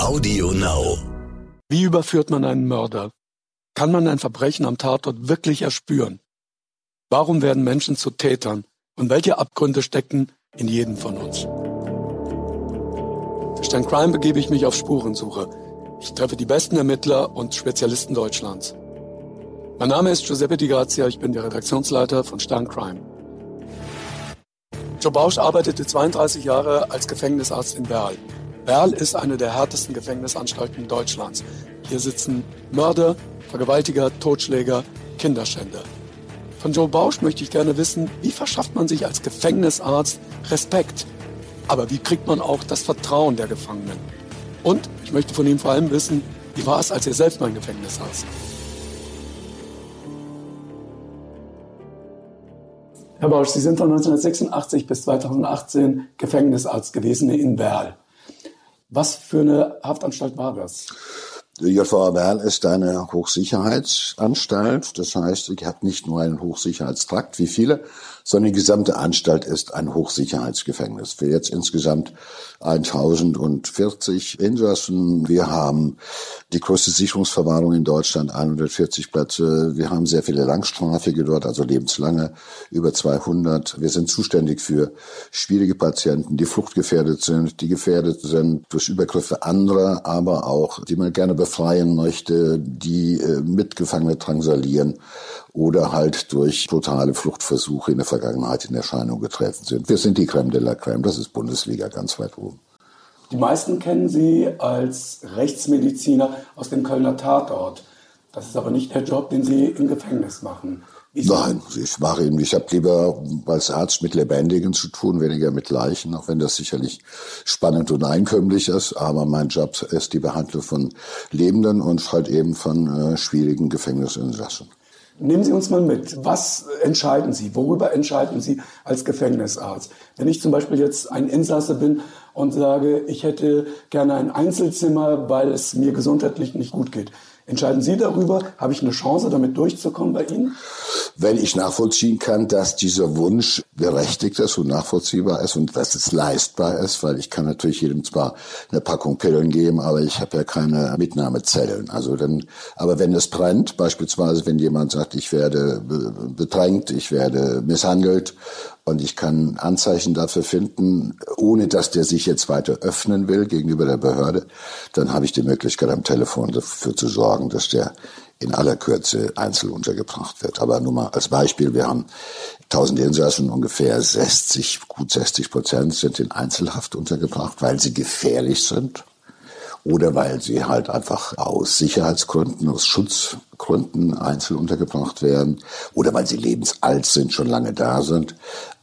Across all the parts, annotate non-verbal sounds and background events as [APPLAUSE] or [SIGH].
Audio Now. Wie überführt man einen Mörder? Kann man ein Verbrechen am Tatort wirklich erspüren? Warum werden Menschen zu Tätern? Und welche Abgründe stecken in jedem von uns? Für Stern Crime begebe ich mich auf Spurensuche. Ich treffe die besten Ermittler und Spezialisten Deutschlands. Mein Name ist Giuseppe Di Grazia, ich bin der Redaktionsleiter von Stern Crime. Joe Bausch arbeitete 32 Jahre als Gefängnisarzt in Berl. Berl ist eine der härtesten Gefängnisanstalten Deutschlands. Hier sitzen Mörder, Vergewaltiger, Totschläger, Kinderschänder. Von Joe Bausch möchte ich gerne wissen, wie verschafft man sich als Gefängnisarzt Respekt? Aber wie kriegt man auch das Vertrauen der Gefangenen? Und ich möchte von ihm vor allem wissen, wie war es, als er selbst mal im Gefängnis saß? Herr Bausch, Sie sind von 1986 bis 2018 Gefängnisarzt gewesen in Berl. Was für eine Haftanstalt war das? Die JVA Berl ist eine Hochsicherheitsanstalt. Das heißt, ich habe nicht nur einen Hochsicherheitstrakt wie viele, sondern die gesamte Anstalt ist ein Hochsicherheitsgefängnis. Für jetzt insgesamt 1040 Insassen. Wir haben die größte Sicherungsverwahrung in Deutschland, 140 Plätze. Wir haben sehr viele Langstrafige dort, also lebenslange, über 200. Wir sind zuständig für schwierige Patienten, die fluchtgefährdet sind, die gefährdet sind durch Übergriffe anderer, aber auch, die man gerne befreien möchte, die äh, Mitgefangene drangsalieren oder halt durch brutale Fluchtversuche in der Vergangenheit in Erscheinung getreten sind. Wir sind die Crème de la Crème, das ist Bundesliga ganz weit oben. Die meisten kennen Sie als Rechtsmediziner aus dem Kölner Tatort. Das ist aber nicht der Job, den Sie im Gefängnis machen. Nein, ich mache ihn. Ich habe lieber als Arzt mit Lebendigen zu tun, weniger mit Leichen, auch wenn das sicherlich spannend und einkömmlich ist. Aber mein Job ist die Behandlung von Lebenden und halt eben von äh, schwierigen Gefängnisinsassen. Nehmen Sie uns mal mit. Was entscheiden Sie? Worüber entscheiden Sie als Gefängnisarzt? Wenn ich zum Beispiel jetzt ein Insasse bin und sage, ich hätte gerne ein Einzelzimmer, weil es mir gesundheitlich nicht gut geht. Entscheiden Sie darüber, habe ich eine Chance, damit durchzukommen bei Ihnen? Wenn ich nachvollziehen kann, dass dieser Wunsch berechtigt ist und nachvollziehbar ist und dass es leistbar ist, weil ich kann natürlich jedem zwar eine Packung Pillen geben, aber ich habe ja keine Mitnahmezellen. Also dann, aber wenn es brennt, beispielsweise wenn jemand sagt, ich werde bedrängt, ich werde misshandelt, und ich kann Anzeichen dafür finden, ohne dass der sich jetzt weiter öffnen will gegenüber der Behörde, dann habe ich die Möglichkeit am Telefon dafür zu sorgen, dass der in aller Kürze einzeln untergebracht wird. Aber nur mal als Beispiel, wir haben 1000 Insassen, ungefähr 60, gut 60 Prozent sind in Einzelhaft untergebracht, weil sie gefährlich sind oder weil sie halt einfach aus Sicherheitsgründen, aus Schutzgründen einzeln untergebracht werden oder weil sie lebensalt sind, schon lange da sind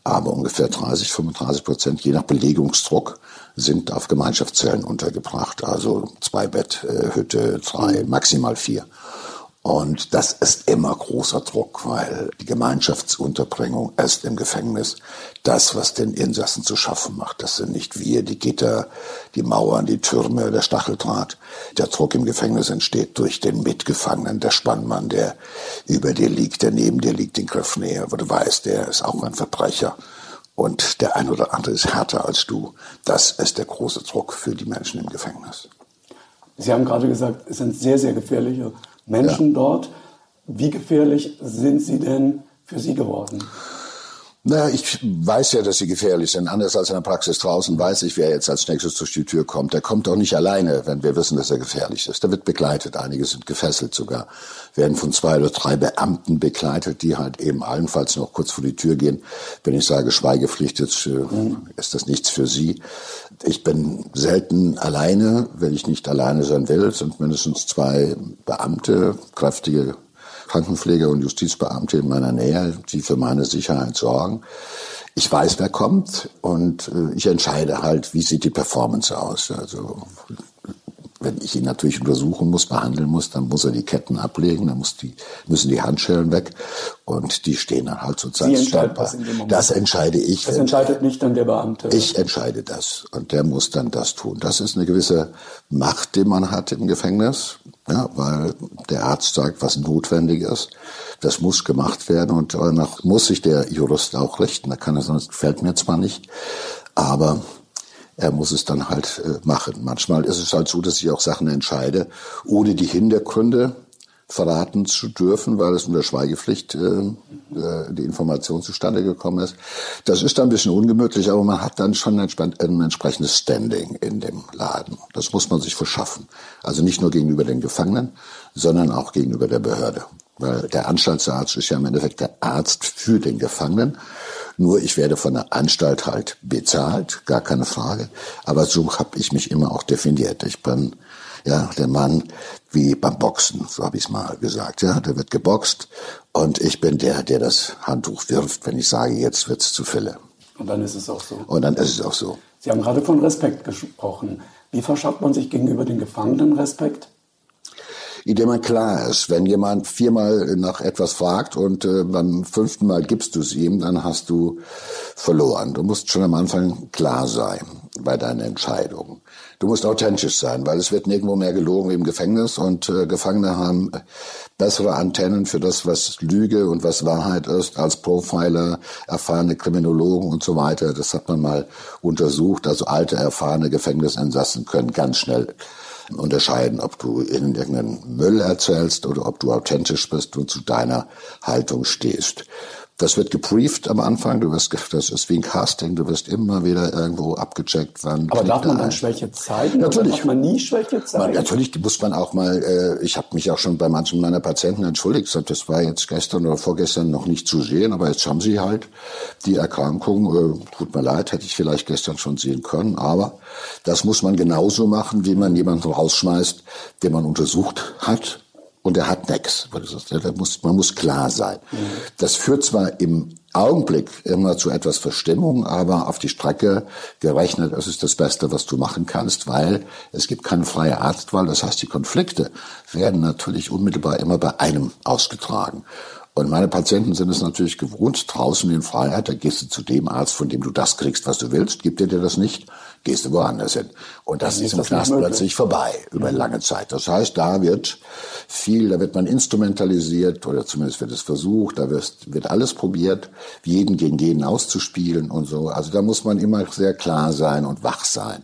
aber ungefähr 30, 35 Prozent, je nach Belegungsdruck, sind auf Gemeinschaftszellen untergebracht. Also zwei Betthütte, drei, maximal vier. Und das ist immer großer Druck, weil die Gemeinschaftsunterbringung ist im Gefängnis das, was den Insassen zu schaffen macht. Das sind nicht wir, die Gitter, die Mauern, die Türme, der Stacheldraht. Der Druck im Gefängnis entsteht durch den Mitgefangenen, der Spannmann, der über dir liegt, der neben dir liegt, in Griffnähe, wo du weißt, der ist auch ein Verbrecher. Und der ein oder andere ist härter als du. Das ist der große Druck für die Menschen im Gefängnis. Sie haben gerade gesagt, es sind sehr, sehr gefährliche Menschen ja. dort. Wie gefährlich sind sie denn für Sie geworden? Naja, ich weiß ja, dass sie gefährlich sind. Anders als in der Praxis draußen weiß ich, wer jetzt als nächstes durch die Tür kommt. Der kommt auch nicht alleine, wenn wir wissen, dass er gefährlich ist. Der wird begleitet. Einige sind gefesselt sogar. Werden von zwei oder drei Beamten begleitet, die halt eben allenfalls noch kurz vor die Tür gehen. Wenn ich sage Schweigepflicht, jetzt äh, ist das nichts für sie. Ich bin selten alleine, wenn ich nicht alleine sein will. Es sind mindestens zwei Beamte, kräftige Krankenpfleger und Justizbeamte in meiner Nähe, die für meine Sicherheit sorgen. Ich weiß, wer kommt und äh, ich entscheide halt, wie sieht die Performance aus. Also wenn ich ihn natürlich untersuchen muss, behandeln muss, dann muss er die Ketten ablegen, dann muss die, müssen die Handschellen weg und die stehen dann halt sozusagen standbar. Das entscheide ich. Das entscheidet nicht dann der Beamte. Ich entscheide das und der muss dann das tun. Das ist eine gewisse Macht, die man hat im Gefängnis, ja, weil der Arzt sagt, was notwendig ist. Das muss gemacht werden und danach muss sich der Jurist auch richten. Da kann er sonst gefällt mir zwar nicht, aber Er muss es dann halt äh, machen. Manchmal ist es halt so, dass ich auch Sachen entscheide, ohne die Hintergründe verraten zu dürfen, weil es unter Schweigepflicht äh, äh, die Information zustande gekommen ist. Das ist dann ein bisschen ungemütlich, aber man hat dann schon ein, ein entsprechendes Standing in dem Laden. Das muss man sich verschaffen. Also nicht nur gegenüber den Gefangenen, sondern auch gegenüber der Behörde. Weil der Anstaltsarzt ist ja im Endeffekt der Arzt für den Gefangenen. Nur ich werde von der Anstalt halt bezahlt, gar keine Frage. Aber so habe ich mich immer auch definiert. Ich bin ja der Mann wie beim Boxen, so habe ich es mal gesagt. Ja, der wird geboxt und ich bin der, der das Handtuch wirft, wenn ich sage, jetzt wird's zu Fülle. Und dann ist es auch so. Und dann ist es auch so. Sie haben gerade von Respekt gesprochen. Wie verschafft man sich gegenüber den Gefangenen Respekt? Indem man klar ist. Wenn jemand viermal nach etwas fragt und äh, beim fünften Mal gibst du es ihm, dann hast du verloren. Du musst schon am Anfang klar sein bei deinen Entscheidungen. Du musst authentisch sein, weil es wird nirgendwo mehr gelogen wie im Gefängnis und äh, Gefangene haben bessere Antennen für das, was Lüge und was Wahrheit ist, als Profiler, erfahrene Kriminologen und so weiter. Das hat man mal untersucht. Also alte, erfahrene Gefängnisinsassen können ganz schnell unterscheiden, ob du in irgendeinen Müll erzählst oder ob du authentisch bist und zu deiner Haltung stehst. Das wird gebrieft am Anfang. Du wirst, das ist wie ein Casting. Du wirst immer wieder irgendwo abgecheckt, wann. Aber darf man dann Schwäche zeigen? Natürlich. darf man nie Schwäche zeigen? Man, natürlich muss man auch mal. Äh, ich habe mich auch schon bei manchen meiner Patienten entschuldigt. Das war jetzt gestern oder vorgestern noch nicht zu sehen, aber jetzt haben sie halt die Erkrankung. Äh, tut mir leid, hätte ich vielleicht gestern schon sehen können. Aber das muss man genauso machen, wie man jemanden rausschmeißt, den man untersucht hat und er hat nichts. Man muss klar sein. Mhm. Das führt zwar im Augenblick immer zu etwas Verstimmung, aber auf die Strecke gerechnet, es ist das Beste, was du machen kannst, weil es gibt keine freie Arztwahl. Das heißt, die Konflikte werden natürlich unmittelbar immer bei einem ausgetragen. Und meine Patienten sind es natürlich gewohnt, draußen in Freiheit, da gehst du zu dem Arzt, von dem du das kriegst, was du willst. Gibt er dir das nicht, gehst du woanders hin. Und das ist, ist im Knast plötzlich vorbei über eine lange Zeit. Das heißt, da wird viel, da wird man instrumentalisiert oder zumindest wird es versucht, da wird, wird alles probiert, jeden gegen jeden auszuspielen und so. Also da muss man immer sehr klar sein und wach sein.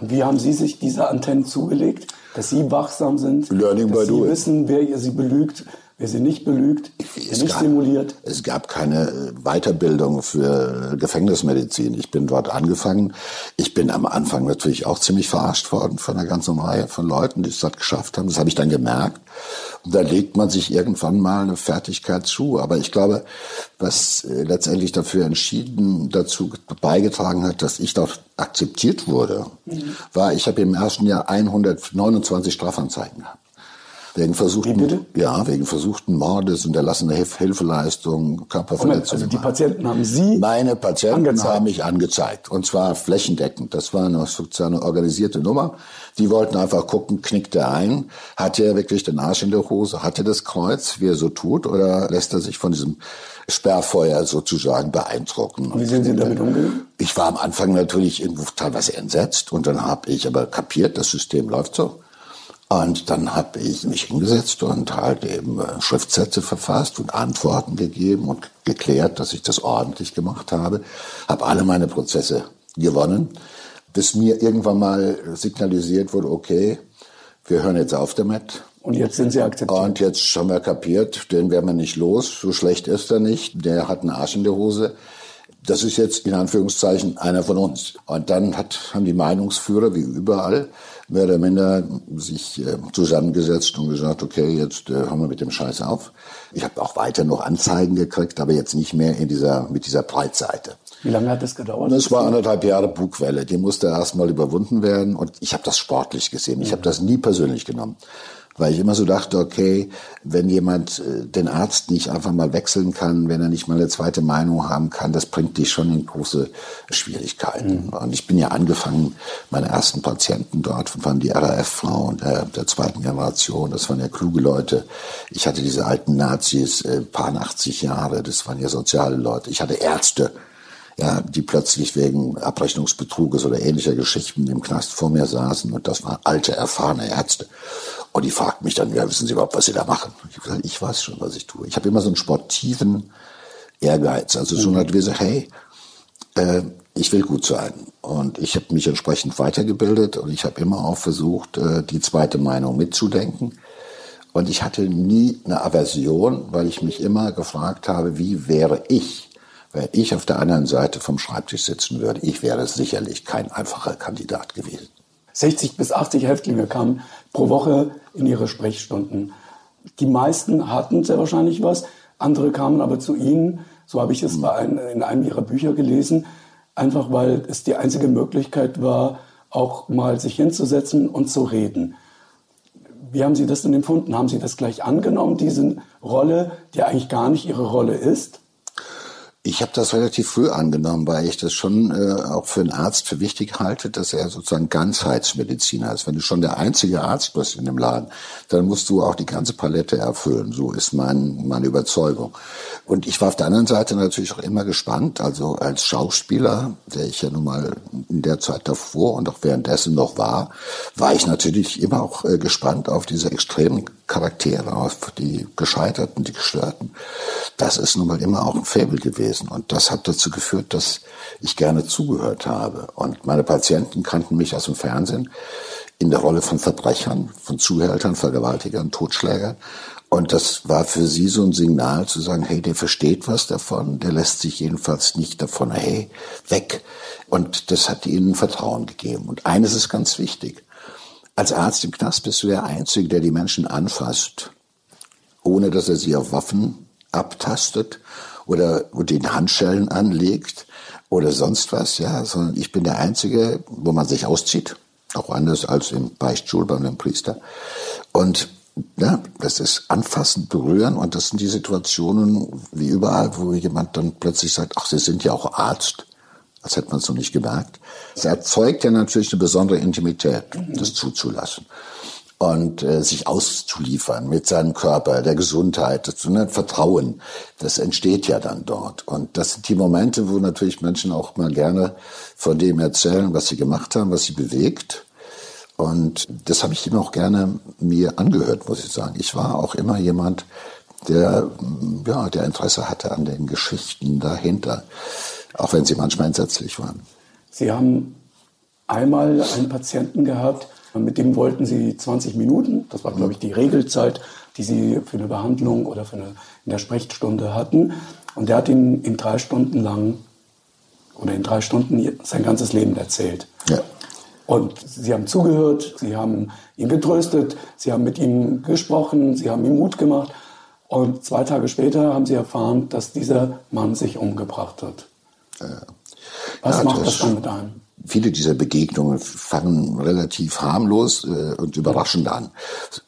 Und wie haben Sie sich diese Antennen zugelegt? Dass Sie wachsam sind, Learning dass by Sie doing. wissen, wer Sie belügt, wer sie nicht belügt, es nicht gab, simuliert. Es gab keine Weiterbildung für Gefängnismedizin. Ich bin dort angefangen. Ich bin am Anfang natürlich auch ziemlich verarscht worden von einer ganzen Reihe von Leuten, die es dort geschafft haben. Das habe ich dann gemerkt. Und da legt man sich irgendwann mal eine Fertigkeit zu. Aber ich glaube, was äh, letztendlich dafür entschieden dazu beigetragen hat, dass ich dort akzeptiert wurde, mhm. war, ich habe im ersten Jahr 129 Strafanzeigen gehabt. Wegen versuchten, ja, wegen versuchten Mordes, unterlassener Hilfeleistung, Körperverletzung. Also die Patienten haben Sie Meine Patienten angezeigt. haben mich angezeigt. Und zwar flächendeckend. Das war eine, eine organisierte Nummer. Die wollten einfach gucken, knickt er ein? Hat er wirklich den Arsch in der Hose? Hat er das Kreuz, wie er so tut? Oder lässt er sich von diesem Sperrfeuer sozusagen beeindrucken. Wie sind Sie damit umgegangen? Ich war am Anfang natürlich irgendwo teilweise entsetzt und dann habe ich aber kapiert, das System läuft so. Und dann habe ich mich hingesetzt und halt eben äh, Schriftsätze verfasst und Antworten gegeben und geklärt, dass ich das ordentlich gemacht habe. Habe alle meine Prozesse gewonnen, bis mir irgendwann mal signalisiert wurde, okay, wir hören jetzt auf damit. Und jetzt sind Sie akzeptiert. Und jetzt haben wir kapiert, den werden wir nicht los. So schlecht ist er nicht. Der hat einen Arsch in der Hose. Das ist jetzt in Anführungszeichen einer von uns. Und dann hat, haben die Meinungsführer, wie überall, mehr oder minder sich äh, zusammengesetzt und gesagt, okay, jetzt äh, hören wir mit dem Scheiß auf. Ich habe auch weiter noch Anzeigen gekriegt, aber jetzt nicht mehr in dieser, mit dieser Breitseite. Wie lange hat das gedauert? Das war anderthalb Jahre Bugwelle. Die musste erstmal überwunden werden und ich habe das sportlich gesehen. Ich mhm. habe das nie persönlich genommen weil ich immer so dachte, okay, wenn jemand äh, den Arzt nicht einfach mal wechseln kann, wenn er nicht mal eine zweite Meinung haben kann, das bringt dich schon in große Schwierigkeiten. Mhm. Und ich bin ja angefangen, meine ersten Patienten dort waren die RAF-Frauen der, der zweiten Generation, das waren ja kluge Leute. Ich hatte diese alten Nazis, äh, paar 80 Jahre, das waren ja soziale Leute. Ich hatte Ärzte, ja, die plötzlich wegen Abrechnungsbetruges oder ähnlicher Geschichten im Knast vor mir saßen und das waren alte, erfahrene Ärzte. Und die fragten mich dann, ja, wissen Sie überhaupt, was Sie da machen? Ich habe gesagt, ich weiß schon, was ich tue. Ich habe immer so einen sportiven Ehrgeiz. Also so eine gewisse, hey, Äh, ich will gut sein. Und ich habe mich entsprechend weitergebildet und ich habe immer auch versucht, äh, die zweite Meinung mitzudenken. Und ich hatte nie eine Aversion, weil ich mich immer gefragt habe, wie wäre ich, wenn ich auf der anderen Seite vom Schreibtisch sitzen würde. Ich wäre sicherlich kein einfacher Kandidat gewesen. 60 bis 80 Häftlinge kamen pro Woche in ihre Sprechstunden. Die meisten hatten sehr wahrscheinlich was, andere kamen aber zu Ihnen, so habe ich es bei ein, in einem Ihrer Bücher gelesen, einfach weil es die einzige Möglichkeit war, auch mal sich hinzusetzen und zu reden. Wie haben Sie das denn empfunden? Haben Sie das gleich angenommen, diese Rolle, die eigentlich gar nicht Ihre Rolle ist? Ich habe das relativ früh angenommen, weil ich das schon äh, auch für einen Arzt für wichtig halte, dass er sozusagen Ganzheitsmediziner ist. Wenn du schon der einzige Arzt bist in dem Laden, dann musst du auch die ganze Palette erfüllen. So ist mein, meine Überzeugung. Und ich war auf der anderen Seite natürlich auch immer gespannt. Also als Schauspieler, der ich ja nun mal in der Zeit davor und auch währenddessen noch war, war ich natürlich immer auch äh, gespannt auf diese extremen Charaktere, auf die Gescheiterten, die Gestörten. Das ist nun mal immer auch ein Faible gewesen. Und das hat dazu geführt, dass ich gerne zugehört habe. Und meine Patienten kannten mich aus dem Fernsehen in der Rolle von Verbrechern, von Zuhältern, Vergewaltigern, Totschlägern. Und das war für sie so ein Signal zu sagen, hey, der versteht was davon, der lässt sich jedenfalls nicht davon, hey, weg. Und das hat ihnen Vertrauen gegeben. Und eines ist ganz wichtig. Als Arzt im Knast bist du der Einzige, der die Menschen anfasst, ohne dass er sie auf Waffen abtastet oder den Handschellen anlegt oder sonst was, ja, sondern ich bin der Einzige, wo man sich auszieht, auch anders als im Beichtstuhl bei einem Priester. Und ja, das ist anfassend berühren und das sind die Situationen wie überall, wo jemand dann plötzlich sagt, ach, Sie sind ja auch Arzt als hätte man es noch nicht gemerkt. Es erzeugt ja natürlich eine besondere Intimität, das zuzulassen und äh, sich auszuliefern mit seinem Körper, der Gesundheit, das ne, Vertrauen, das entsteht ja dann dort. Und das sind die Momente, wo natürlich Menschen auch mal gerne von dem erzählen, was sie gemacht haben, was sie bewegt. Und das habe ich immer auch gerne mir angehört, muss ich sagen. Ich war auch immer jemand, der, ja, der Interesse hatte an den Geschichten dahinter auch wenn sie manchmal entsetzlich waren. Sie haben einmal einen Patienten gehabt, mit dem wollten Sie 20 Minuten, das war, glaube ich, die Regelzeit, die Sie für eine Behandlung oder für eine, in der Sprechstunde hatten. Und der hat Ihnen in drei Stunden lang oder in drei Stunden sein ganzes Leben erzählt. Ja. Und Sie haben zugehört, Sie haben ihn getröstet, Sie haben mit ihm gesprochen, Sie haben ihm Mut gemacht. Und zwei Tage später haben Sie erfahren, dass dieser Mann sich umgebracht hat. Was ja, macht das, dann mit einem? Viele dieser Begegnungen fangen relativ harmlos äh, und überraschend an.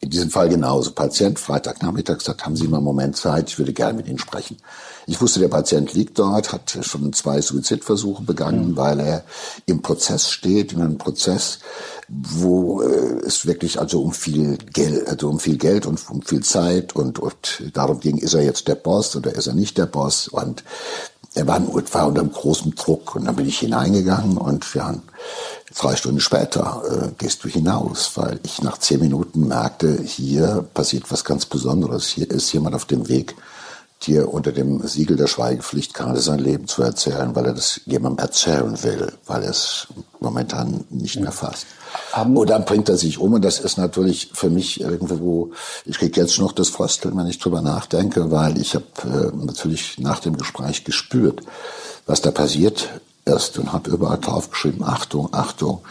In diesem Fall genauso. Patient Freitagnachmittag sagt, haben Sie mal einen Moment Zeit, ich würde gerne mit Ihnen sprechen. Ich wusste, der Patient liegt dort, hat schon zwei Suizidversuche begangen, mhm. weil er im Prozess steht, in einem Prozess, wo äh, es wirklich also um viel Geld, also um viel Geld und um viel Zeit und, und darum ging, ist er jetzt der Boss oder ist er nicht der Boss und er war, war unter großem Druck und dann bin ich hineingegangen und ja, drei Stunden später äh, gehst du hinaus, weil ich nach zehn Minuten merkte, hier passiert was ganz Besonderes. Hier ist jemand auf dem Weg, dir unter dem Siegel der Schweigepflicht gerade sein Leben zu erzählen, weil er das jemandem erzählen will, weil er es momentan nicht mehr fasst. Und dann bringt er sich um und das ist natürlich für mich irgendwo, ich kriege jetzt noch das Frösteln, wenn ich drüber nachdenke, weil ich habe äh, natürlich nach dem Gespräch gespürt, was da passiert ist und habe überall draufgeschrieben, Achtung, Achtung,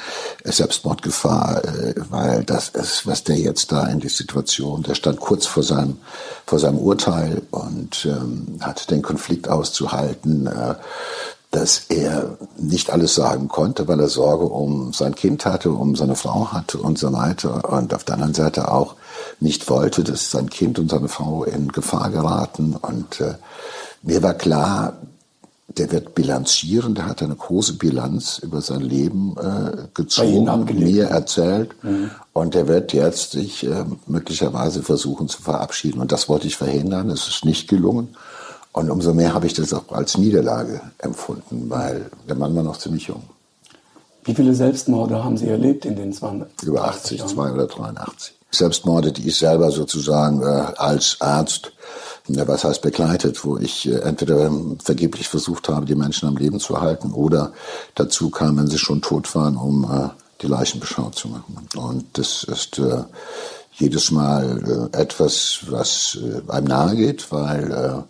Selbstmordgefahr, äh, weil das ist, was der jetzt da in die Situation, der stand kurz vor seinem, vor seinem Urteil und ähm, hat den Konflikt auszuhalten. Äh, dass er nicht alles sagen konnte, weil er Sorge um sein Kind hatte, um seine Frau hatte und so weiter. Und auf der anderen Seite auch nicht wollte, dass sein Kind und seine Frau in Gefahr geraten. Und äh, mir war klar, der wird bilanzieren, der hat eine große Bilanz über sein Leben äh, gezogen, mir erzählt. Mhm. Und der wird jetzt sich äh, möglicherweise versuchen zu verabschieden. Und das wollte ich verhindern. Es ist nicht gelungen. Und umso mehr habe ich das auch als Niederlage empfunden, weil der Mann war noch ziemlich jung. Wie viele Selbstmorde haben Sie erlebt in den 20 Über 80, Jahren? zwei oder 83. Selbstmorde, die ich selber sozusagen äh, als Arzt was heißt begleitet, wo ich äh, entweder vergeblich versucht habe, die Menschen am Leben zu halten oder dazu kam, wenn sie schon tot waren, um äh, die Leichenbeschau zu machen. Und das ist äh, jedes Mal etwas, was einem nahe geht, weil,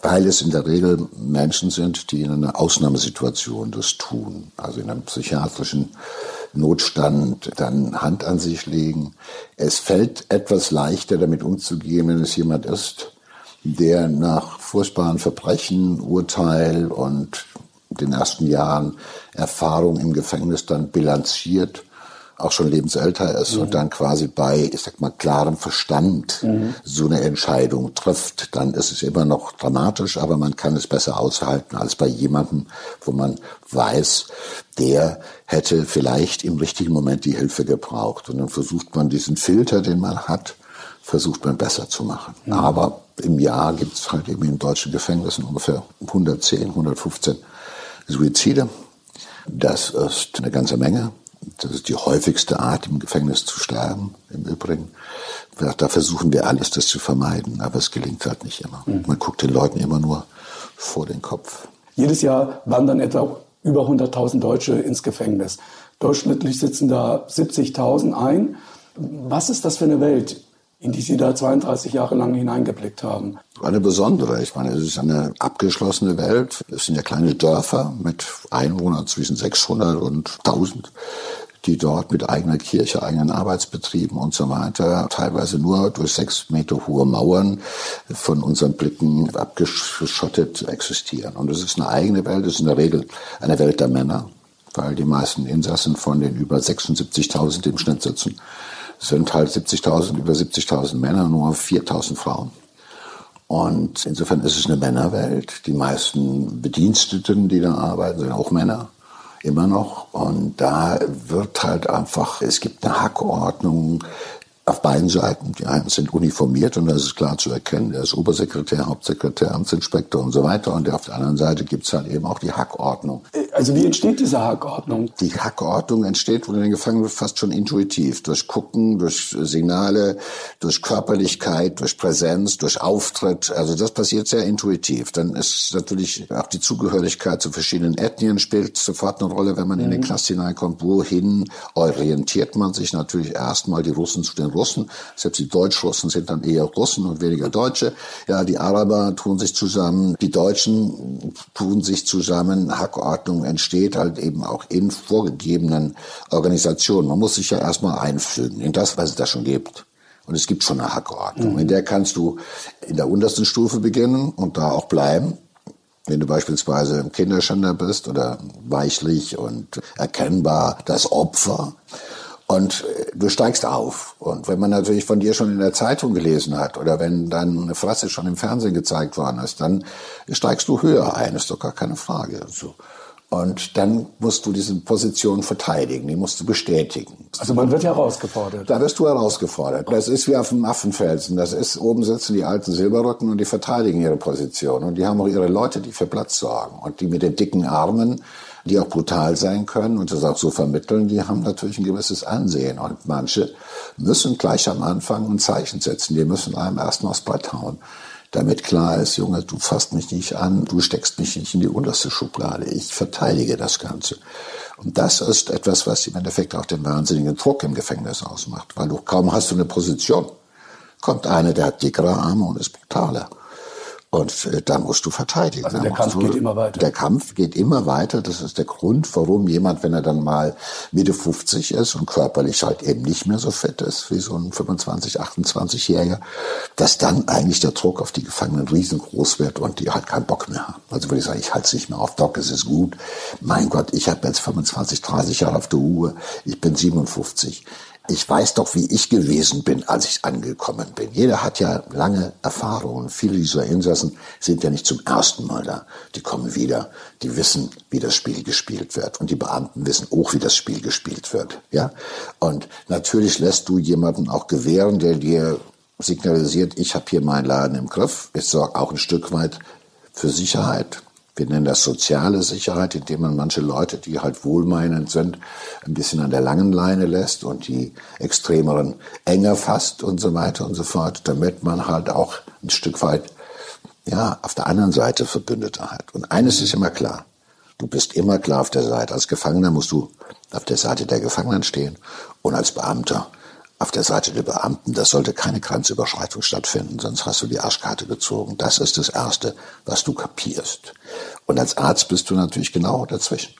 weil es in der Regel Menschen sind, die in einer Ausnahmesituation das tun, also in einem psychiatrischen Notstand dann Hand an sich legen. Es fällt etwas leichter damit umzugehen, wenn es jemand ist, der nach furchtbaren Verbrechen, Urteil und den ersten Jahren Erfahrung im Gefängnis dann bilanziert, auch schon lebensälter ist mhm. und dann quasi bei, ich sag mal, klarem Verstand mhm. so eine Entscheidung trifft, dann ist es immer noch dramatisch, aber man kann es besser aushalten als bei jemandem, wo man weiß, der hätte vielleicht im richtigen Moment die Hilfe gebraucht. Und dann versucht man diesen Filter, den man hat, versucht man besser zu machen. Mhm. Aber im Jahr gibt es halt eben in deutschen Gefängnissen ungefähr 110, 115 Suizide. Das ist eine ganze Menge. Das ist die häufigste Art, im Gefängnis zu sterben, im Übrigen. Da versuchen wir alles, das zu vermeiden, aber es gelingt halt nicht immer. Mhm. Man guckt den Leuten immer nur vor den Kopf. Jedes Jahr wandern etwa über 100.000 Deutsche ins Gefängnis. Durchschnittlich sitzen da 70.000 ein. Was ist das für eine Welt? In die Sie da 32 Jahre lang hineingeblickt haben. Eine besondere. Ich meine, es ist eine abgeschlossene Welt. Es sind ja kleine Dörfer mit Einwohnern zwischen 600 und 1000 die dort mit eigener Kirche, eigenen Arbeitsbetrieben und so weiter, teilweise nur durch sechs Meter hohe Mauern von unseren Blicken abgeschottet existieren. Und es ist eine eigene Welt, es ist in der Regel eine Welt der Männer, weil die meisten Insassen von den über 76.000 im Schnitt sitzen, sind halt 70.000, über 70.000 Männer, nur 4.000 Frauen. Und insofern ist es eine Männerwelt. Die meisten Bediensteten, die da arbeiten, sind auch Männer. Immer noch. Und da wird halt einfach, es gibt eine Hackordnung, auf beiden Seiten. Die einen sind uniformiert und das ist klar zu erkennen. Der ist Obersekretär, Hauptsekretär, Amtsinspektor und so weiter. Und auf der anderen Seite gibt es halt eben auch die Hackordnung. Also wie entsteht diese Hackordnung? Die Hackordnung entsteht, wo du den Gefangenen fast schon intuitiv. Durch Gucken, durch Signale, durch Körperlichkeit, durch Präsenz, durch Auftritt. Also das passiert sehr intuitiv. Dann ist natürlich auch die Zugehörigkeit zu verschiedenen Ethnien spielt sofort eine Rolle, wenn man mhm. in den Knast hineinkommt. Wohin orientiert man sich? Natürlich erstmal die Russen zu den Russen. Selbst die Deutschrussen sind dann eher Russen und weniger Deutsche. Ja, die Araber tun sich zusammen, die Deutschen tun sich zusammen. Hackordnung entsteht halt eben auch in vorgegebenen Organisationen. Man muss sich ja erstmal einfügen in das, was es da schon gibt. Und es gibt schon eine Hackordnung. Mhm. In der kannst du in der untersten Stufe beginnen und da auch bleiben. Wenn du beispielsweise Kinderschänder bist oder weichlich und erkennbar das Opfer, und äh, du steigst auf. Und wenn man natürlich von dir schon in der Zeitung gelesen hat oder wenn dann eine Fresse schon im Fernsehen gezeigt worden ist, dann steigst du höher ein, ist doch gar keine Frage. So. Und dann musst du diese Position verteidigen, die musst du bestätigen. Also man wird herausgefordert. Da wirst du herausgefordert. Das ist wie auf dem Affenfelsen. Das ist, oben sitzen die alten Silberrücken und die verteidigen ihre Position. Und die haben auch ihre Leute, die für Platz sorgen. Und die mit den dicken Armen die auch brutal sein können und das auch so vermitteln, die haben natürlich ein gewisses Ansehen. Und manche müssen gleich am Anfang ein Zeichen setzen. Die müssen einem erstmal aufs Brett hauen. Damit klar ist, Junge, du fasst mich nicht an, du steckst mich nicht in die unterste Schublade. Ich verteidige das Ganze. Und das ist etwas, was im Endeffekt auch den wahnsinnigen Druck im Gefängnis ausmacht. Weil du kaum hast du eine Position. Kommt einer, der hat dickere Arme und ist brutaler. Und äh, da musst du verteidigen. Also der Kampf du, geht immer weiter. Der Kampf geht immer weiter. Das ist der Grund, warum jemand, wenn er dann mal Mitte 50 ist und körperlich halt eben nicht mehr so fett ist wie so ein 25, 28-Jähriger, dass dann eigentlich der Druck auf die Gefangenen riesengroß wird und die halt keinen Bock mehr haben. Also würde ich sagen, ich halte es nicht mehr auf. Doc, es ist gut. Mein Gott, ich habe jetzt 25, 30 Jahre auf der Uhr. Ich bin 57 ich weiß doch, wie ich gewesen bin, als ich angekommen bin. Jeder hat ja lange Erfahrungen. Viele dieser Insassen sind ja nicht zum ersten Mal da. Die kommen wieder, die wissen, wie das Spiel gespielt wird. Und die Beamten wissen auch, wie das Spiel gespielt wird. Ja? Und natürlich lässt du jemanden auch gewähren, der dir signalisiert, ich habe hier meinen Laden im Griff. Ich sorge auch ein Stück weit für Sicherheit Wir nennen das soziale Sicherheit, indem man manche Leute, die halt wohlmeinend sind, ein bisschen an der langen Leine lässt und die extremeren enger fasst und so weiter und so fort, damit man halt auch ein Stück weit, ja, auf der anderen Seite Verbündete hat. Und eines ist immer klar. Du bist immer klar auf der Seite. Als Gefangener musst du auf der Seite der Gefangenen stehen und als Beamter auf der Seite der Beamten, das sollte keine Grenzüberschreitung stattfinden, sonst hast du die Arschkarte gezogen. Das ist das Erste, was du kapierst. Und als Arzt bist du natürlich genau dazwischen.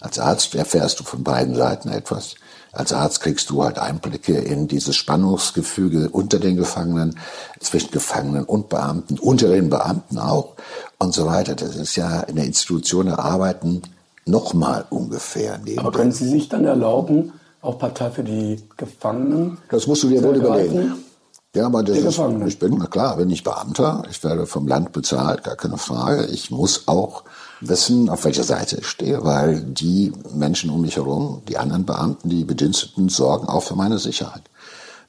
Als Arzt erfährst du von beiden Seiten etwas. Als Arzt kriegst du halt Einblicke in dieses Spannungsgefüge unter den Gefangenen, zwischen Gefangenen und Beamten, unter den Beamten auch und so weiter. Das ist ja in der Institution der Arbeiten nochmal ungefähr. Aber können Sie sich dann erlauben, auch Partei für die Gefangenen. Das musst du dir wohl überlegen. Ja, aber das ist, ich bin, na klar, bin ich Beamter, ich werde vom Land bezahlt, gar keine Frage. Ich muss auch wissen, auf welcher Seite ich stehe, weil die Menschen um mich herum, die anderen Beamten, die Bediensteten, sorgen auch für meine Sicherheit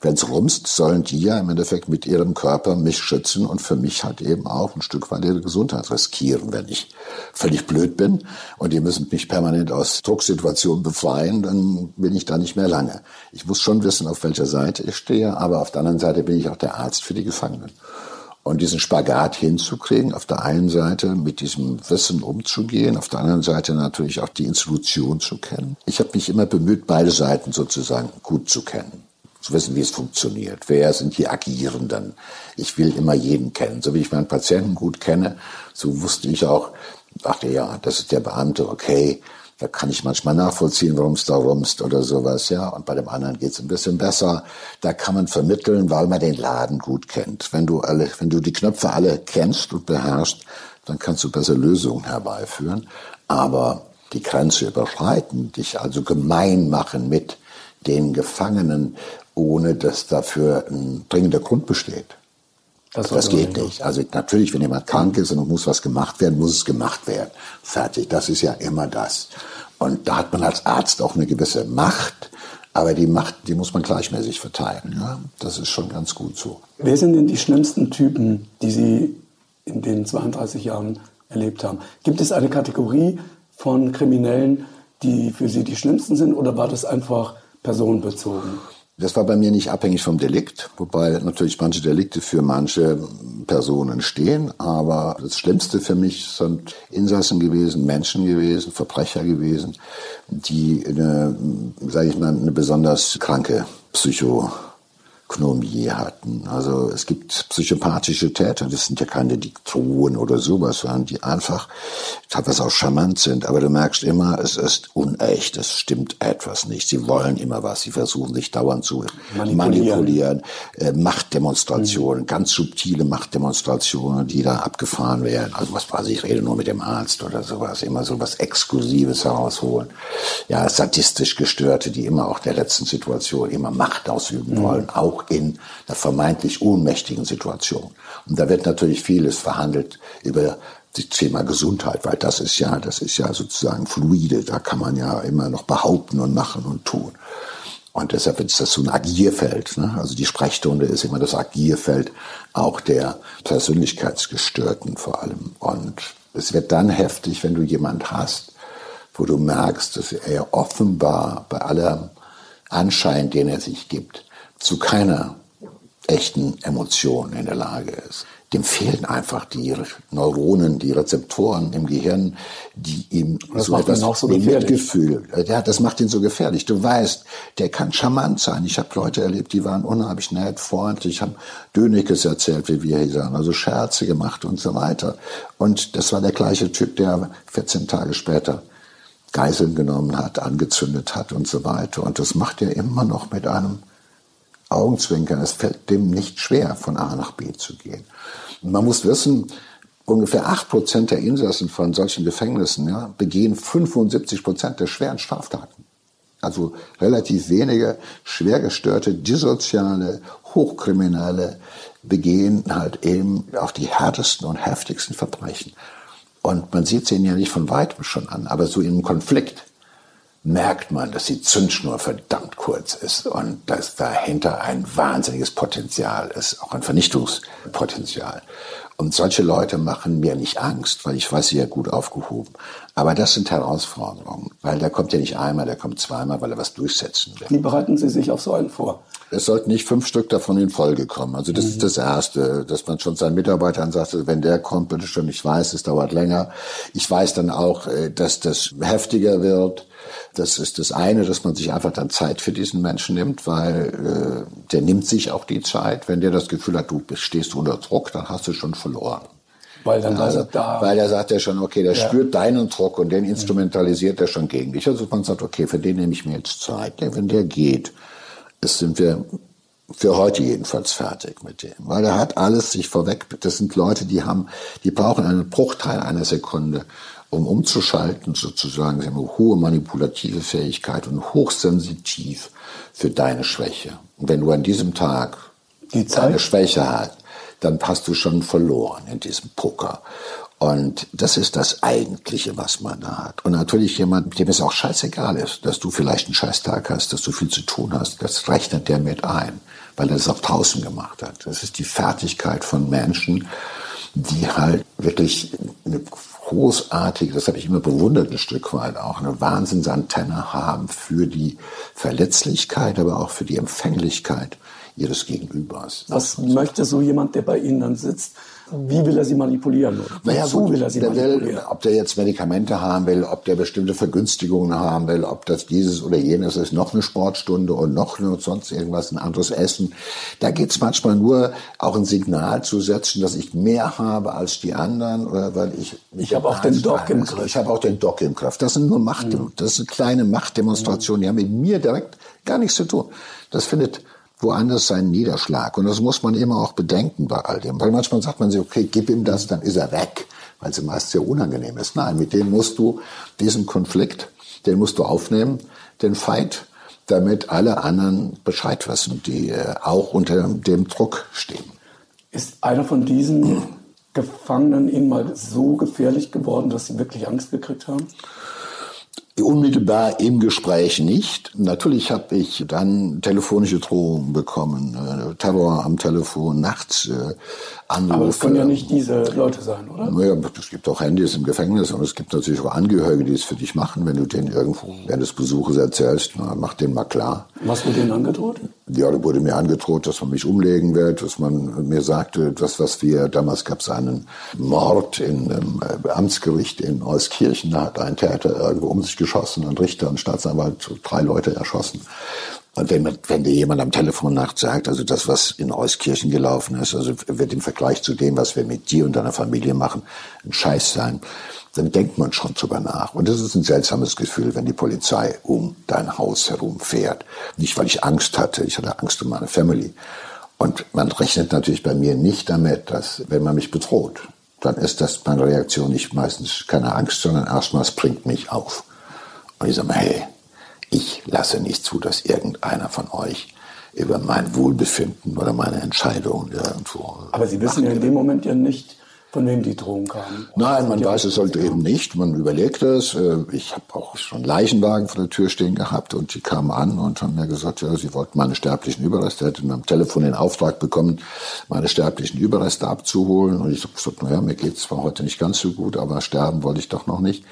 wenn es rumst, sollen die ja im Endeffekt mit ihrem Körper mich schützen und für mich halt eben auch ein Stück weit ihre Gesundheit riskieren. Wenn ich völlig blöd bin und die müssen mich permanent aus Drucksituationen befreien, dann bin ich da nicht mehr lange. Ich muss schon wissen, auf welcher Seite ich stehe, aber auf der anderen Seite bin ich auch der Arzt für die Gefangenen. Und diesen Spagat hinzukriegen, auf der einen Seite mit diesem Wissen umzugehen, auf der anderen Seite natürlich auch die Institution zu kennen. Ich habe mich immer bemüht, beide Seiten sozusagen gut zu kennen zu wissen, wie es funktioniert. Wer sind die Agierenden? Ich will immer jeden kennen. So wie ich meinen Patienten gut kenne, so wusste ich auch, dachte ja, das ist der Beamte, okay, da kann ich manchmal nachvollziehen, warum es da rumst oder sowas, ja. Und bei dem anderen geht es ein bisschen besser. Da kann man vermitteln, weil man den Laden gut kennt. Wenn du alle, wenn du die Knöpfe alle kennst und beherrschst, dann kannst du besser Lösungen herbeiführen. Aber die Grenze überschreiten, dich also gemein machen mit den Gefangenen, ohne dass dafür ein dringender Grund besteht. Das, das geht nicht. Also natürlich, wenn jemand krank ist und muss was gemacht werden, muss es gemacht werden. Fertig. Das ist ja immer das. Und da hat man als Arzt auch eine gewisse Macht, aber die Macht, die muss man gleichmäßig verteilen. Ja? Das ist schon ganz gut so. Wer sind denn die schlimmsten Typen, die Sie in den 32 Jahren erlebt haben? Gibt es eine Kategorie von Kriminellen, die für Sie die schlimmsten sind, oder war das einfach personenbezogen? Das war bei mir nicht abhängig vom Delikt, wobei natürlich manche Delikte für manche Personen stehen. Aber das Schlimmste für mich sind Insassen gewesen, Menschen gewesen, Verbrecher gewesen, die eine, sage ich mal, eine besonders kranke Psycho Ökonomie hatten. Also es gibt psychopathische Täter, das sind ja keine Diktoren oder sowas, sondern die einfach teilweise auch charmant sind. Aber du merkst immer, es ist unecht, es stimmt etwas nicht. Sie wollen immer was, sie versuchen sich dauernd zu manipulieren, manipulieren. Äh, Machtdemonstrationen, mhm. ganz subtile Machtdemonstrationen, die da abgefahren werden. Also was weiß ich, rede nur mit dem Arzt oder sowas, immer so was Exklusives herausholen. Ja, sadistisch Gestörte, die immer auch der letzten Situation immer Macht ausüben mhm. wollen, auch in einer vermeintlich ohnmächtigen Situation. Und da wird natürlich vieles verhandelt über das Thema Gesundheit, weil das ist ja, das ist ja sozusagen fluide. Da kann man ja immer noch behaupten und machen und tun. Und deshalb ist das so ein Agierfeld. Ne? Also die Sprechstunde ist immer das Agierfeld auch der Persönlichkeitsgestörten vor allem. Und es wird dann heftig, wenn du jemand hast, wo du merkst, dass er offenbar bei allem Anschein, den er sich gibt, zu keiner echten Emotion in der Lage ist. Dem fehlen einfach die Neuronen, die Rezeptoren im Gehirn, die ihm das so etwas auch so Mitgefühl, ja, das macht ihn so gefährlich. Du weißt, der kann charmant sein. Ich habe Leute erlebt, die waren unheimlich nett, freundlich, haben Dönekes erzählt, wie wir hier sagen, also Scherze gemacht und so weiter. Und das war der gleiche Typ, der 14 Tage später Geiseln genommen hat, angezündet hat und so weiter. Und das macht er immer noch mit einem Augenzwinkern. Es fällt dem nicht schwer, von A nach B zu gehen. Man muss wissen, ungefähr 8% der Insassen von solchen Gefängnissen ja, begehen 75% der schweren Straftaten. Also relativ wenige schwergestörte, dissoziale, Hochkriminelle begehen halt eben auch die härtesten und heftigsten Verbrechen. Und man sieht sie ihnen ja nicht von weitem schon an, aber so im Konflikt merkt man, dass die Zündschnur verdammt kurz ist und dass dahinter ein wahnsinniges Potenzial ist, auch ein Vernichtungspotenzial. Und solche Leute machen mir nicht Angst, weil ich weiß, sie ja gut aufgehoben. Aber das sind Herausforderungen, weil der kommt ja nicht einmal, der kommt zweimal, weil er was durchsetzen will. Wie bereiten Sie sich auf so einen vor? Es sollten nicht fünf Stück davon in Folge kommen. Also das mhm. ist das Erste, dass man schon seinen Mitarbeitern sagt, wenn der kommt, bitte schon, ich weiß, es dauert länger. Ich weiß dann auch, äh, dass das heftiger wird. Das ist das eine, dass man sich einfach dann Zeit für diesen Menschen nimmt, weil äh, der nimmt sich auch die Zeit. Wenn der das Gefühl hat, du stehst unter Druck, dann hast du schon verloren. Weil dann also, da, weil er sagt ja schon, okay, der ja. spürt deinen Druck und den instrumentalisiert er schon gegen dich. Also man sagt, okay, für den nehme ich mir jetzt Zeit. Ja, wenn der geht, ist, sind wir für heute jedenfalls fertig mit dem, weil er hat alles sich vorweg. Das sind Leute, die haben, die brauchen einen Bruchteil einer Sekunde, um umzuschalten sozusagen. Sie haben eine hohe manipulative Fähigkeit und hochsensitiv für deine Schwäche. Und wenn du an diesem Tag die deine Schwäche hast, dann hast du schon verloren in diesem Poker. Und das ist das Eigentliche, was man da hat. Und natürlich jemand, dem es auch scheißegal ist, dass du vielleicht einen Scheißtag hast, dass du viel zu tun hast, das rechnet der mit ein, weil er das auch draußen gemacht hat. Das ist die Fertigkeit von Menschen, die halt wirklich eine großartige, das habe ich immer bewundert ein Stück weit auch, eine Wahnsinnsantenne haben für die Verletzlichkeit, aber auch für die Empfänglichkeit ihres Gegenübers. Was möchte so jemand, der bei Ihnen dann sitzt, wie will er sie manipulieren? Naja, so will er sie manipulieren? Will, ob der jetzt Medikamente haben will, ob der bestimmte Vergünstigungen haben will, ob das dieses oder jenes ist, noch eine Sportstunde und noch eine, sonst irgendwas, ein anderes Essen. Da geht es manchmal nur, auch ein Signal zu setzen, dass ich mehr habe als die anderen, oder weil ich ich habe auch den Doc im Griff. Ich habe auch den Doc im Griff. Das sind nur Macht, mhm. das sind kleine Machtdemonstrationen, die haben mit mir direkt gar nichts zu tun. Das findet woanders seinen Niederschlag. Und das muss man immer auch bedenken bei all dem. Weil manchmal sagt man sich, okay, gib ihm das, dann ist er weg, weil es meist sehr unangenehm ist. Nein, mit dem musst du diesen Konflikt, den musst du aufnehmen, den Fight, damit alle anderen Bescheid wissen, die äh, auch unter dem Druck stehen. Ist einer von diesen Gefangenen Ihnen mal so gefährlich geworden, dass Sie wirklich Angst gekriegt haben? Unmittelbar im Gespräch nicht. Natürlich habe ich dann telefonische Drohungen bekommen, äh, Terror am Telefon, nachts äh, Anrufe. Aber es können ja nicht diese Leute sein, oder? Naja, es gibt auch Handys im Gefängnis und es gibt natürlich auch Angehörige, die es für dich machen, wenn du denen irgendwo während des Besuches erzählst, na, mach denen mal klar. Was wurde denen angedroht? Ja, da wurde mir angedroht, dass man mich umlegen wird, dass man mir sagte, das, was wir, damals gab es einen Mord in einem äh, Amtsgericht in Euskirchen, da hat ein Täter irgendwo um sich geschossen, ein Richter, ein Staatsanwalt, drei Leute erschossen. Und wenn, wenn dir jemand am Telefon nachts sagt, also das, was in Euskirchen gelaufen ist, also wird im Vergleich zu dem, was wir mit dir und deiner Familie machen, ein Scheiß sein, dann denkt man schon drüber nach. Und das ist ein seltsames Gefühl, wenn die Polizei um dein Haus herum fährt. Nicht, weil ich Angst hatte, ich hatte Angst um meine Family. Und man rechnet natürlich bei mir nicht damit, dass, wenn man mich bedroht, dann ist das meine Reaktion nicht meistens keine Angst, sondern erstmals bringt mich auf. Und ich sage mal, hey, ich lasse nicht zu, dass irgendeiner von euch über mein Wohlbefinden oder meine Entscheidungen irgendwo. Aber Sie wissen ja in dem Moment ja nicht, von wem die Drohung kamen. Nein, man weiß es halt eben nicht. Man überlegt es. Äh, ich habe auch schon Leichenwagen vor der Tür stehen gehabt und die kamen an und haben mir gesagt, ja, sie wollten meine sterblichen Überreste. Hätten am Telefon den Auftrag bekommen, meine sterblichen Überreste abzuholen. Und ich habe gesagt, naja, mir geht es zwar heute nicht ganz so gut, aber sterben wollte ich doch noch nicht.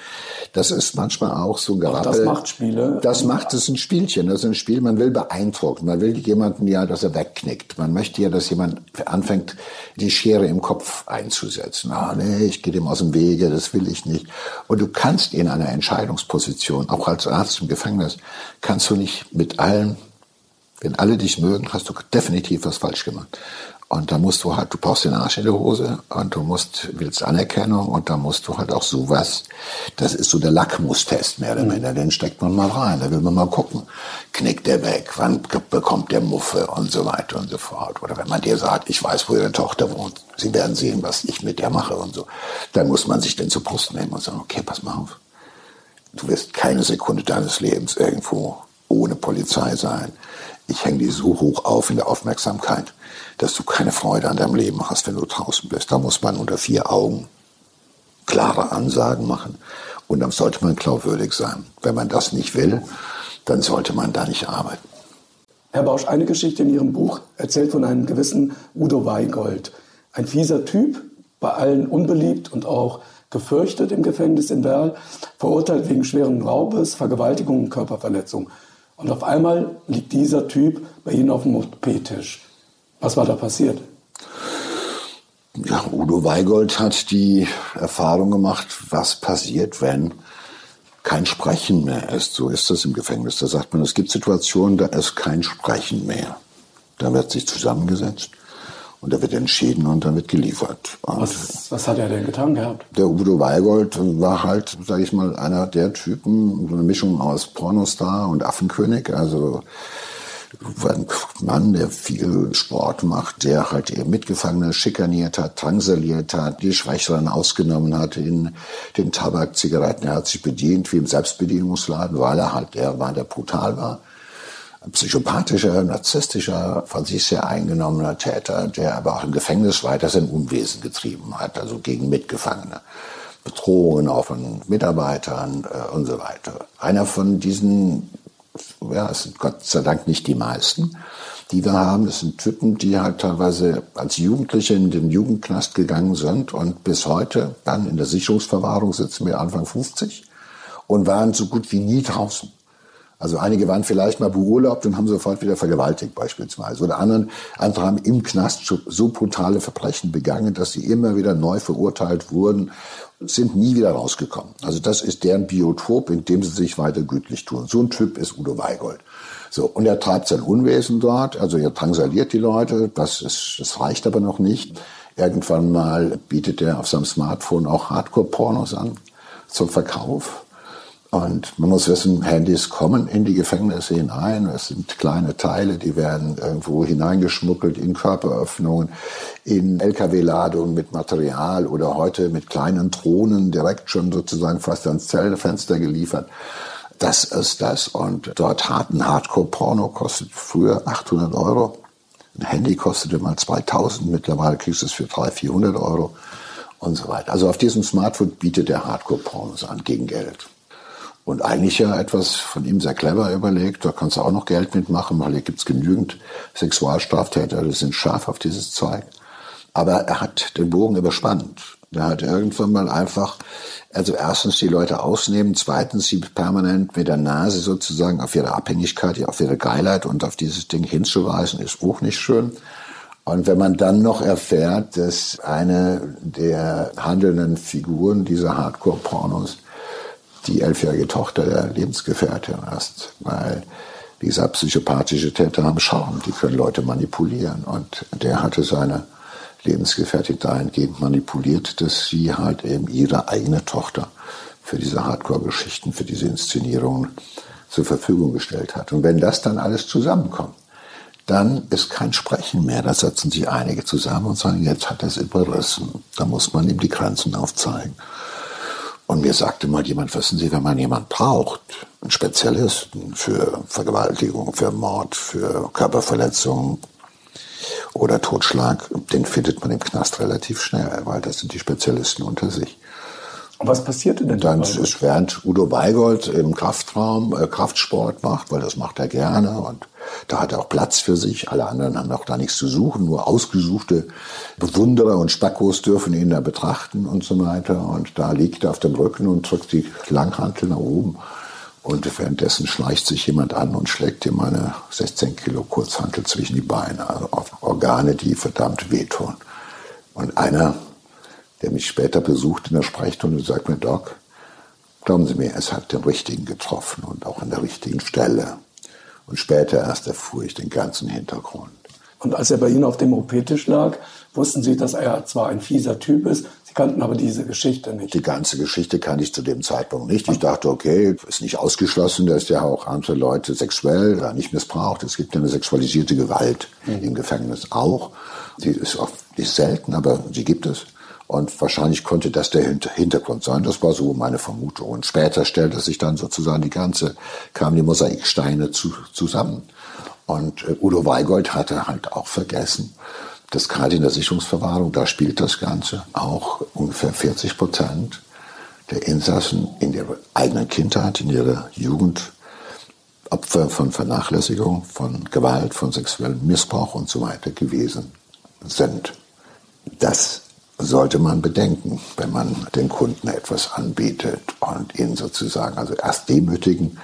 Das ist manchmal auch so ein Gerappel. Das macht Spiele. Das macht es ein Spielchen. Das ist ein Spiel, man will beeindrucken. Man will jemanden ja, dass er wegknickt. Man möchte ja, dass jemand anfängt, die Schere im Kopf einzusetzen durchsetzen. Ah, nee, ich gehe dem aus dem Wege, das will ich nicht. Und du kannst in einer Entscheidungsposition, auch als Arzt im Gefängnis, kannst du nicht mit allen, wenn alle dich mögen, hast du definitiv was falsch gemacht. Und da musst du halt, du brauchst den Arsch in der Hose und du musst, willst Anerkennung und da musst du halt auch sowas, das ist so der Lackmustest mehr oder weniger, mhm. den steckt man mal rein, da will man mal gucken, knickt der weg, wann bekommt der Muffe und so weiter und so fort. Oder wenn man dir sagt, ich weiß, wo ihre Tochter wohnt, sie werden sehen, was ich mit der mache und so, dann muss man sich den zur Brust nehmen und sagen, okay, pass mal auf, du wirst keine Sekunde deines Lebens irgendwo ohne Polizei sein. Ich hänge die so hoch auf in der Aufmerksamkeit dass du keine Freude an deinem Leben hast, wenn du draußen bist. Da muss man unter vier Augen klare Ansagen machen. Und dann sollte man glaubwürdig sein. Wenn man das nicht will, dann sollte man da nicht arbeiten. Herr Bausch, eine Geschichte in Ihrem Buch erzählt von einem gewissen Udo Weigold. Ein fieser Typ, bei allen unbeliebt und auch gefürchtet im Gefängnis in Werl, verurteilt wegen schweren Raubes, Vergewaltigung und Körperverletzung. Und auf einmal liegt dieser Typ bei Ihnen auf dem OP-Tisch. Was war da passiert? Ja, Udo Weigold hat die Erfahrung gemacht, was passiert, wenn kein Sprechen mehr ist. So ist das im Gefängnis. Da sagt man, es gibt Situationen, da ist kein Sprechen mehr. Da wird sich zusammengesetzt und da wird entschieden und dann wird geliefert. Was, was, hat er denn getan gehabt? Der Udo Weigold war halt, sage ich mal, einer der Typen, so eine Mischung aus Pornostar und Affenkönig. Also ein Mann, der viel Sport macht, der halt eben Mitgefangene schikaniert hat, drangsaliert hat, die Schwächeren ausgenommen hat in den Tabak, Zigaretten. Er hat sich bedient wie im Selbstbedienungsladen, weil er halt der war, der brutal war. Psychopathischer, narzisstischer, von sich sehr eingenommener Täter, der aber auch im Gefängnis weiter sein Unwesen getrieben hat, also gegen Mitgefangene. Bedrohungen auch von Mitarbeitern äh, und so weiter. Einer von diesen ja, es sind Gott sei Dank nicht die meisten, die wir haben. Das sind Typen, die halt teilweise als Jugendliche in den Jugendknast gegangen sind und bis heute dann in der Sicherungsverwahrung sitzen wir Anfang 50 und waren so gut wie nie draußen. Also einige waren vielleicht mal beurlaubt und haben sofort wieder vergewaltigt beispielsweise. Oder anderen, andere haben im Knast so brutale Verbrechen begangen, dass sie immer wieder neu verurteilt wurden sind nie wieder rausgekommen. Also das ist deren Biotop, in dem sie sich weiter gütlich tun. So ein Typ ist Udo Weigold. So, und er treibt sein Unwesen dort, also er drangsaliert die Leute, das, ist, das reicht aber noch nicht. Irgendwann mal bietet er auf seinem Smartphone auch Hardcore-Pornos an zum Verkauf. Und man muss wissen, Handys kommen in die Gefängnisse hinein. Es sind kleine Teile, die werden irgendwo hineingeschmuggelt in Körperöffnungen, in LKW-Ladungen mit Material oder heute mit kleinen Drohnen direkt schon sozusagen fast ans Zellfenster geliefert. Das ist das. Und dort harten Hardcore-Porno kostet früher 800 Euro. Ein Handy kostete mal 2000. Mittlerweile kriegst du es für 300, 400 Euro und so weiter. Also auf diesem Smartphone bietet der Hardcore-Pornos an gegen Geld. Und eigentlich ja etwas von ihm sehr clever überlegt. Da kannst du auch noch Geld mitmachen, weil hier gibt's genügend Sexualstraftäter, die sind scharf auf dieses Zeug. Aber er hat den Bogen überspannt. Er hat irgendwann mal einfach, also erstens die Leute ausnehmen, zweitens sie permanent mit der Nase sozusagen auf ihre Abhängigkeit, auf ihre Geilheit und auf dieses Ding hinzuweisen, ist auch nicht schön. Und wenn man dann noch erfährt, dass eine der handelnden Figuren dieser Hardcore-Pornos die elfjährige Tochter der Lebensgefährtin ist, weil dieser psychopathische Täter haben Schaum, die können Leute manipulieren und der hatte seine Lebensgefährtin dahingehend manipuliert, dass sie halt eben ihre eigene Tochter für diese Hardcore-Geschichten, für diese Inszenierungen zur Verfügung gestellt hat. Und wenn das dann alles zusammenkommt, dann ist kein Sprechen mehr. Da setzen sich einige zusammen und sagen, jetzt hat er es überrissen. Da muss man ihm die Grenzen aufzeigen. Und mir sagte mal jemand, wissen Sie, wenn man jemanden braucht, einen Spezialisten für Vergewaltigung, für Mord, für Körperverletzung oder Totschlag, den findet man im Knast relativ schnell, weil das sind die Spezialisten unter sich. Und was passierte denn dann? Dann ist während Udo Weigold im Kraftraum äh, Kraftsport macht, weil das macht er gerne und da hat er auch Platz für sich. Alle anderen haben auch da nichts zu suchen. Nur ausgesuchte Bewunderer und Spackos dürfen ihn da betrachten und so weiter. Und da liegt er auf dem Rücken und drückt die Langhantel nach oben. Und währenddessen schleicht sich jemand an und schlägt ihm eine 16 Kilo Kurzhantel zwischen die Beine. Also auf Organe, die verdammt wehtun. Und einer, der mich später besucht in der Sprechstunde, sagt mir, Doc, glauben Sie mir, es hat den richtigen getroffen und auch an der richtigen Stelle. Und später erst erfuhr ich den ganzen Hintergrund. Und als er bei Ihnen auf dem OP-Tisch lag, wussten Sie, dass er zwar ein fieser Typ ist, Sie kannten aber diese Geschichte nicht. Die ganze Geschichte kannte ich zu dem Zeitpunkt nicht. Ich dachte, okay, ist nicht ausgeschlossen, dass der auch andere Leute sexuell oder nicht missbraucht. Es gibt ja eine sexualisierte Gewalt mhm. im Gefängnis auch. Die ist die ist selten, aber sie gibt es. Und wahrscheinlich konnte das der Hintergrund sein. Das war so meine Vermutung. Und später stellte sich dann sozusagen die ganze, kamen die Mosaiksteine zu, zusammen. Und äh, Udo Weigold hatte halt auch vergessen, dass gerade in der Sicherungsverwahrung, da spielt das Ganze auch ungefähr 40 Prozent der Insassen in ihrer eigenen Kindheit, in ihrer Jugend Opfer von Vernachlässigung, von Gewalt, von sexuellem Missbrauch und so weiter gewesen sind. Das sollte man bedenken, wenn man den Kunden etwas anbietet und ihn sozusagen also erst demütigen,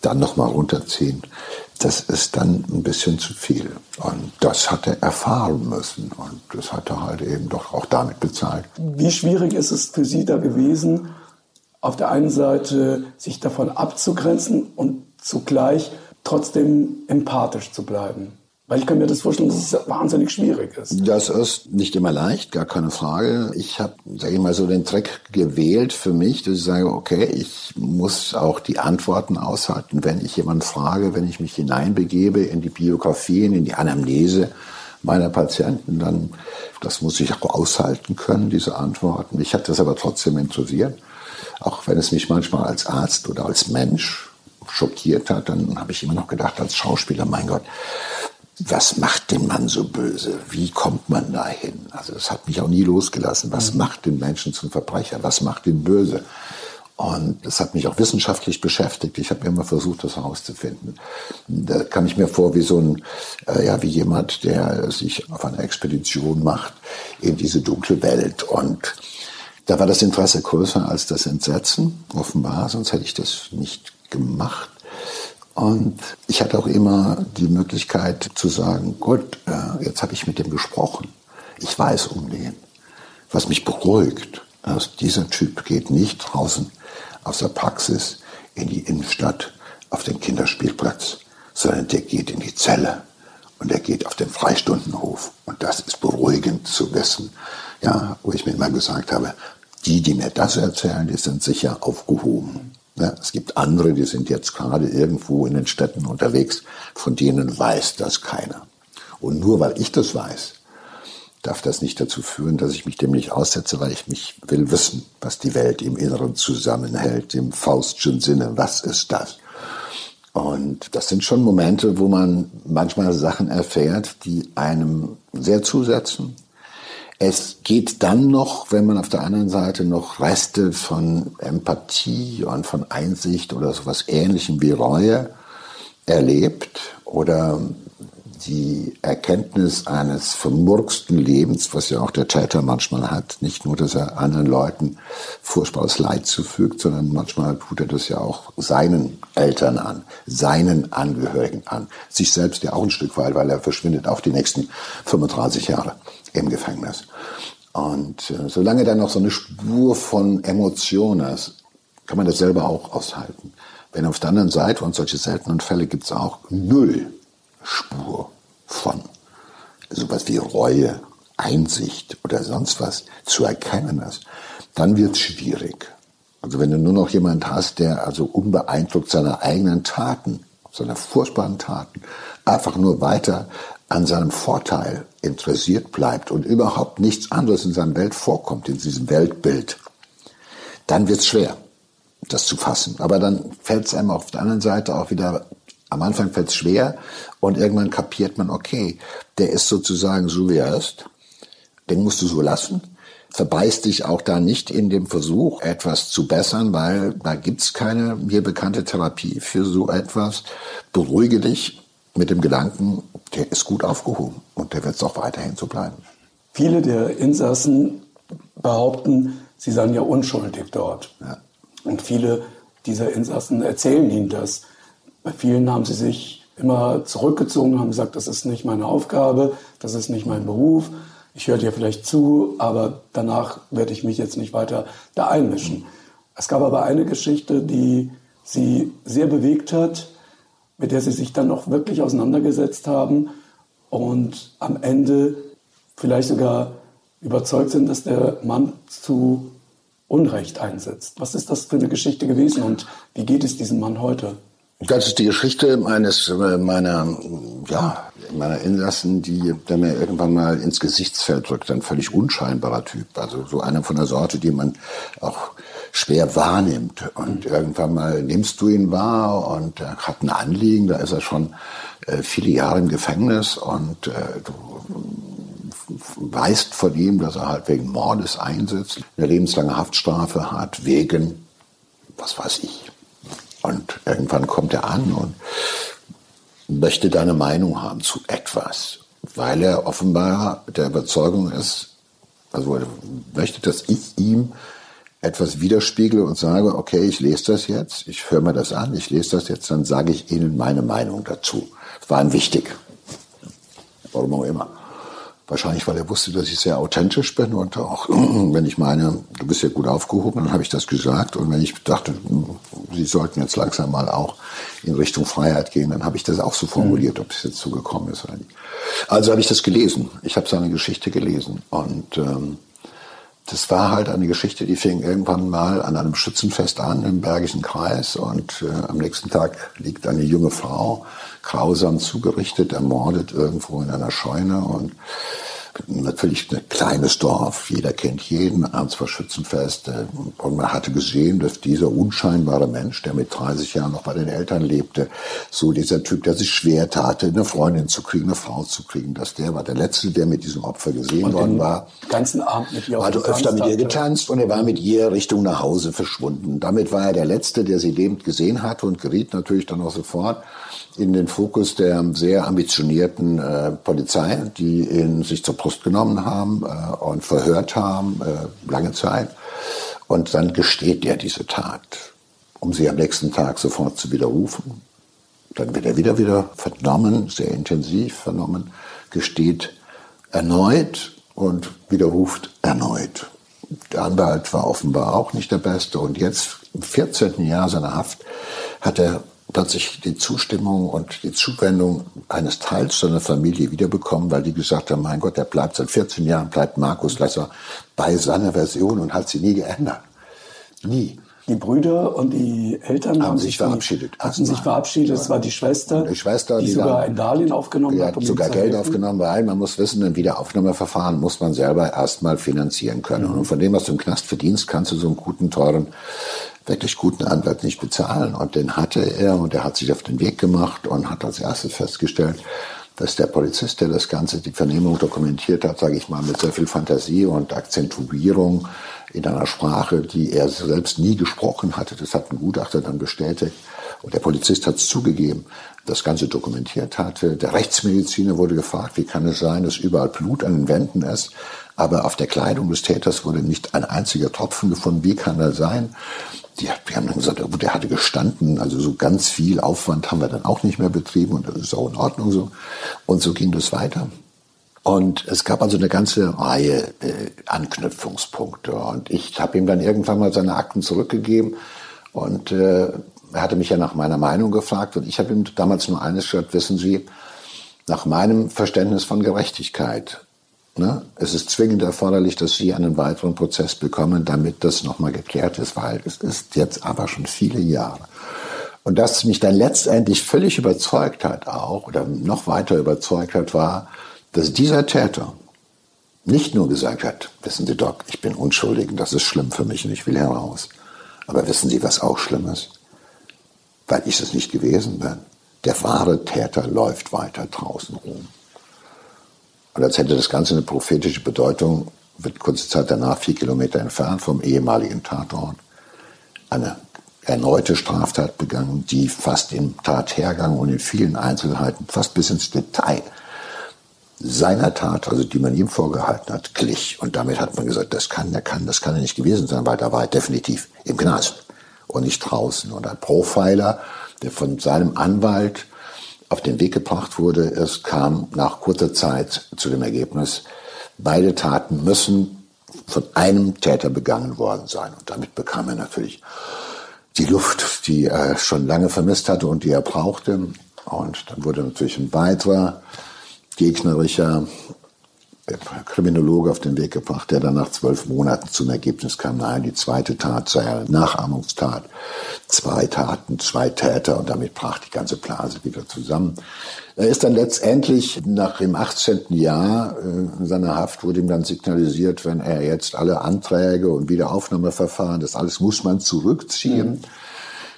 dann nochmal runterziehen. Das ist dann ein bisschen zu viel. Und das hat er erfahren müssen. Und das hat er halt eben doch auch damit bezahlt. Wie schwierig ist es für Sie da gewesen, auf der einen Seite sich davon abzugrenzen und zugleich trotzdem empathisch zu bleiben. Weil ich kann mir das vorstellen, dass es wahnsinnig schwierig ist. Das ist nicht immer leicht, gar keine Frage. Ich habe, sage ich mal, so den Trick gewählt für mich, dass ich sage, okay, ich muss auch die Antworten aushalten, wenn ich jemanden frage, wenn ich mich hineinbegebe in die Biografien, in die Anamnese meiner Patienten, dann das muss ich auch aushalten können, diese Antworten. Mich hat das aber trotzdem interessiert, auch wenn es mich manchmal als Arzt oder als Mensch schockiert hat, dann habe ich immer noch gedacht, als Schauspieler, mein Gott, was macht den Mann so böse? Wie kommt man dahin? Also das hat mich auch nie losgelassen. Was mhm. macht den Menschen zum Verbrecher? Was macht ihn böse? Und das hat mich auch wissenschaftlich beschäftigt. Ich habe immer versucht, das herauszufinden. Da kam ich mir vor wie so ein, äh, ja, wie jemand, der sich auf eine Expedition macht in diese dunkle Welt. Und da war das Interesse größer als das Entsetzen, offenbar, sonst hätte ich das nicht gemacht. Und ich hatte auch immer die Möglichkeit zu sagen, gut, äh, jetzt habe ich mit dem gesprochen. Ich weiß um den. Was mich beruhigt, dass dieser Typ geht nicht draußen aus der Praxis in die Innenstadt auf den Kinderspielplatz, sondern der geht in die Zelle und er geht auf den Freistundenhof. Und das ist beruhigend zu wissen, ja, wo ich mir immer gesagt habe, die, die mir das erzählen, die sind sicher aufgehoben. Ja, es gibt andere, die sind jetzt gerade irgendwo in den Städten unterwegs, von denen weiß das keiner. Und nur weil ich das weiß, darf das nicht dazu führen, dass ich mich dem nicht aussetze, weil ich mich will wissen, was die Welt im Inneren zusammenhält, im Faustschen Sinne. Was ist das? Und das sind schon Momente, wo man manchmal Sachen erfährt, die einem sehr zusetzen, es geht dann noch, wenn man auf der anderen Seite noch Reste von Empathie und von Einsicht oder sowas Ähnlichem wie Reue erlebt oder die Erkenntnis eines vermurksten Lebens, was ja auch der Täter manchmal hat. Nicht nur, dass er anderen Leuten furchtbares Leid zufügt, sondern manchmal tut er das ja auch seinen Eltern an, seinen Angehörigen an. Sich selbst ja auch ein Stück weit, weil er verschwindet auch die nächsten 35 Jahre im Gefängnis. Und äh, solange da noch so eine Spur von Emotion ist, kann man das selber auch aushalten. Wenn auf der anderen Seite, und solche seltenen Fälle gibt es auch, null Spur von sowas wie Reue, Einsicht oder sonst was zu erkennen ist, dann wird es schwierig. Also wenn du nur noch jemand hast, der also unbeeindruckt seiner eigenen Taten, seiner furchtbaren Taten, einfach nur weiter an seinem Vorteil interessiert bleibt und überhaupt nichts anderes in seiner Welt vorkommt, in diesem Weltbild, dann wird es schwer, das zu fassen. Aber dann fällt es einem auf der anderen Seite auch wieder, am Anfang fällt es schwer und irgendwann kapiert man, okay, der ist sozusagen so, wie er ist, den musst du so lassen. Verbeiß dich auch da nicht in dem Versuch, etwas zu bessern, weil da gibt's keine mir bekannte Therapie für so etwas. Beruhige dich, mit dem Gedanken, der ist gut aufgehoben und der wird es auch weiterhin so bleiben. Viele der Insassen behaupten, sie seien ja unschuldig dort. Ja. Und viele dieser Insassen erzählen ihnen das. Bei vielen haben sie sich immer zurückgezogen, haben gesagt, das ist nicht meine Aufgabe, das ist nicht mein Beruf. Ich höre dir vielleicht zu, aber danach werde ich mich jetzt nicht weiter da einmischen. Es gab aber eine Geschichte, die sie sehr bewegt hat mit der sie sich dann auch wirklich auseinandergesetzt haben und am Ende vielleicht sogar überzeugt sind, dass der Mann zu Unrecht einsetzt. Was ist das für eine Geschichte gewesen und wie geht es diesem Mann heute? Das ist die Geschichte eines äh, meiner, ja, meiner Insassen, die der mir irgendwann mal ins Gesichtsfeld drückt. Ein völlig unscheinbarer Typ. Also so einer von der Sorte, die man auch schwer wahrnimmt. Und irgendwann mal nimmst du ihn wahr und er hat ein Anliegen, da ist er schon äh, viele Jahre im Gefängnis und äh, du weist von ihm, dass er halt wegen Mordes einsetzt, eine lebenslange Haftstrafe hat, wegen, was weiß ich. Und irgendwann kommt er an und möchte deine Meinung haben zu etwas, weil er offenbar der Überzeugung ist, also möchte, dass ich ihm etwas widerspiegle und sage, okay, ich lese das jetzt, ich höre mir das an, ich lese das jetzt, dann sage ich Ihnen meine Meinung dazu. Das war ihm wichtig. Warum auch immer. Wahrscheinlich, weil er wusste, dass ich sehr authentisch bin und auch, [CLEARS THROAT] wenn ich meine, du bist ja gut aufgehoben, dann habe ich das gesagt. Und wenn ich dachte, hm, Sie sollten jetzt langsam mal auch in Richtung Freiheit gehen, dann habe ich das auch so formuliert, ob es jetzt so gekommen ist oder nicht. Also habe ich das gelesen. Ich habe seine Geschichte gelesen. Und ähm, das war halt eine Geschichte, die fing irgendwann mal an einem Schützenfest an im Bergischen Kreis und äh, am nächsten Tag liegt eine junge Frau grausam zugerichtet, ermordet irgendwo in einer Scheune und natürlich ein kleines Dorf, jeder kennt jeden, abends war Schützenfest und man hatte gesehen, dass dieser unscheinbare Mensch, der mit 30 Jahren noch bei den Eltern lebte, so dieser Typ, der sich schwer tate, eine Freundin zu kriegen, eine Frau zu kriegen, dass der war der Letzte, der mit diesem Opfer gesehen und worden war. ganzen Abend mit ihr War öfter mit ihr getanzt und er war mit ihr Richtung nach Hause verschwunden. Damit war er der Letzte, der sie lebend gesehen hatte und geriet natürlich dann auch sofort in den Fokus der sehr ambitionierten äh, Polizei, die ihn sich zur Brust genommen haben äh, und verhört haben, äh, lange Zeit. Und dann gesteht er diese Tat, um sie am nächsten Tag sofort zu widerrufen. Dann wird er wieder wieder vernommen, sehr intensiv vernommen, gesteht erneut und widerruft erneut. Der Anwalt war offenbar auch nicht der Beste und jetzt im 14. Jahr seiner Haft hat er plötzlich die Zustimmung und die Zuwendung eines Teils seiner Familie wiederbekommen, weil die gesagt haben, mein Gott, der bleibt seit 14 Jahren, bleibt Markus Lesser bei seiner Version und hat sie nie geändert. Nie. Die Brüder und die Eltern haben, haben sich verabschiedet. Hatten sich verabschiedet. Es war die Schwester, die, Schwester, die, die sogar ein Darlehen aufgenommen hat. Um sogar Geld aufgenommen, weil man muss wissen, ein Wiederaufnahmeverfahren muss man selber erstmal finanzieren können. Mhm. Und von dem, was du im Knast verdienst, kannst du so einen guten, teuren wirklich guten Anwalt nicht bezahlen. Und den hatte er und er hat sich auf den Weg gemacht und hat als erstes festgestellt, dass der Polizist, der das Ganze, die Vernehmung dokumentiert hat, sage ich mal, mit sehr viel Fantasie und Akzentuierung in einer Sprache, die er selbst nie gesprochen hatte, das hat ein Gutachter dann bestätigt, und der Polizist hat es zugegeben, das Ganze dokumentiert hatte. Der Rechtsmediziner wurde gefragt, wie kann es sein, dass überall Blut an den Wänden ist, aber auf der Kleidung des Täters wurde nicht ein einziger Tropfen gefunden. Wie kann das sein? Die, wir haben dann gesagt, der hatte gestanden, also so ganz viel Aufwand haben wir dann auch nicht mehr betrieben und das ist auch in Ordnung so. Und so ging das weiter. Und es gab also eine ganze Reihe äh, Anknüpfungspunkte. Und ich habe ihm dann irgendwann mal seine Akten zurückgegeben. Und äh, er hatte mich ja nach meiner Meinung gefragt. Und ich habe ihm damals nur eines gesagt, wissen Sie, nach meinem Verständnis von Gerechtigkeit Ne? Es ist zwingend erforderlich, dass Sie einen weiteren Prozess bekommen, damit das nochmal geklärt ist, weil es ist jetzt aber schon viele Jahre. Und das mich dann letztendlich völlig überzeugt hat auch, oder noch weiter überzeugt hat, war, dass dieser Täter nicht nur gesagt hat, wissen Sie Doc, ich bin unschuldig und das ist schlimm für mich und ich will heraus. Aber wissen Sie, was auch schlimm ist? Weil ich es nicht gewesen bin. Der wahre Täter läuft weiter draußen rum. Und als hätte das Ganze eine prophetische Bedeutung, wird kurze Zeit danach, vier Kilometer entfernt vom ehemaligen Tatort, eine erneute Straftat begangen, die fast im Tathergang und in vielen Einzelheiten, fast bis ins Detail seiner Tat, also die man ihm vorgehalten hat, glich. Und damit hat man gesagt, das kann, der kann, das kann er nicht gewesen sein, weil da war er definitiv im Knast und nicht draußen. Und ein Profiler, der von seinem Anwalt auf den Weg gebracht wurde. Es kam nach kurzer Zeit zu dem Ergebnis, beide Taten müssen von einem Täter begangen worden sein. Und damit bekam er natürlich die Luft, die er schon lange vermisst hatte und die er brauchte. Und dann wurde natürlich ein weiterer gegnerischer Kriminologe auf den Weg gebracht, der dann nach zwölf Monaten zum Ergebnis kam, nein, die zweite Tat sei eine Nachahmungstat. Zwei Taten, zwei Täter und damit brach die ganze Blase wieder zusammen. Er ist dann letztendlich nach dem 18. Jahr äh, seiner Haft wurde ihm dann signalisiert, wenn er jetzt alle Anträge und Wiederaufnahmeverfahren, das alles muss man zurückziehen. Mhm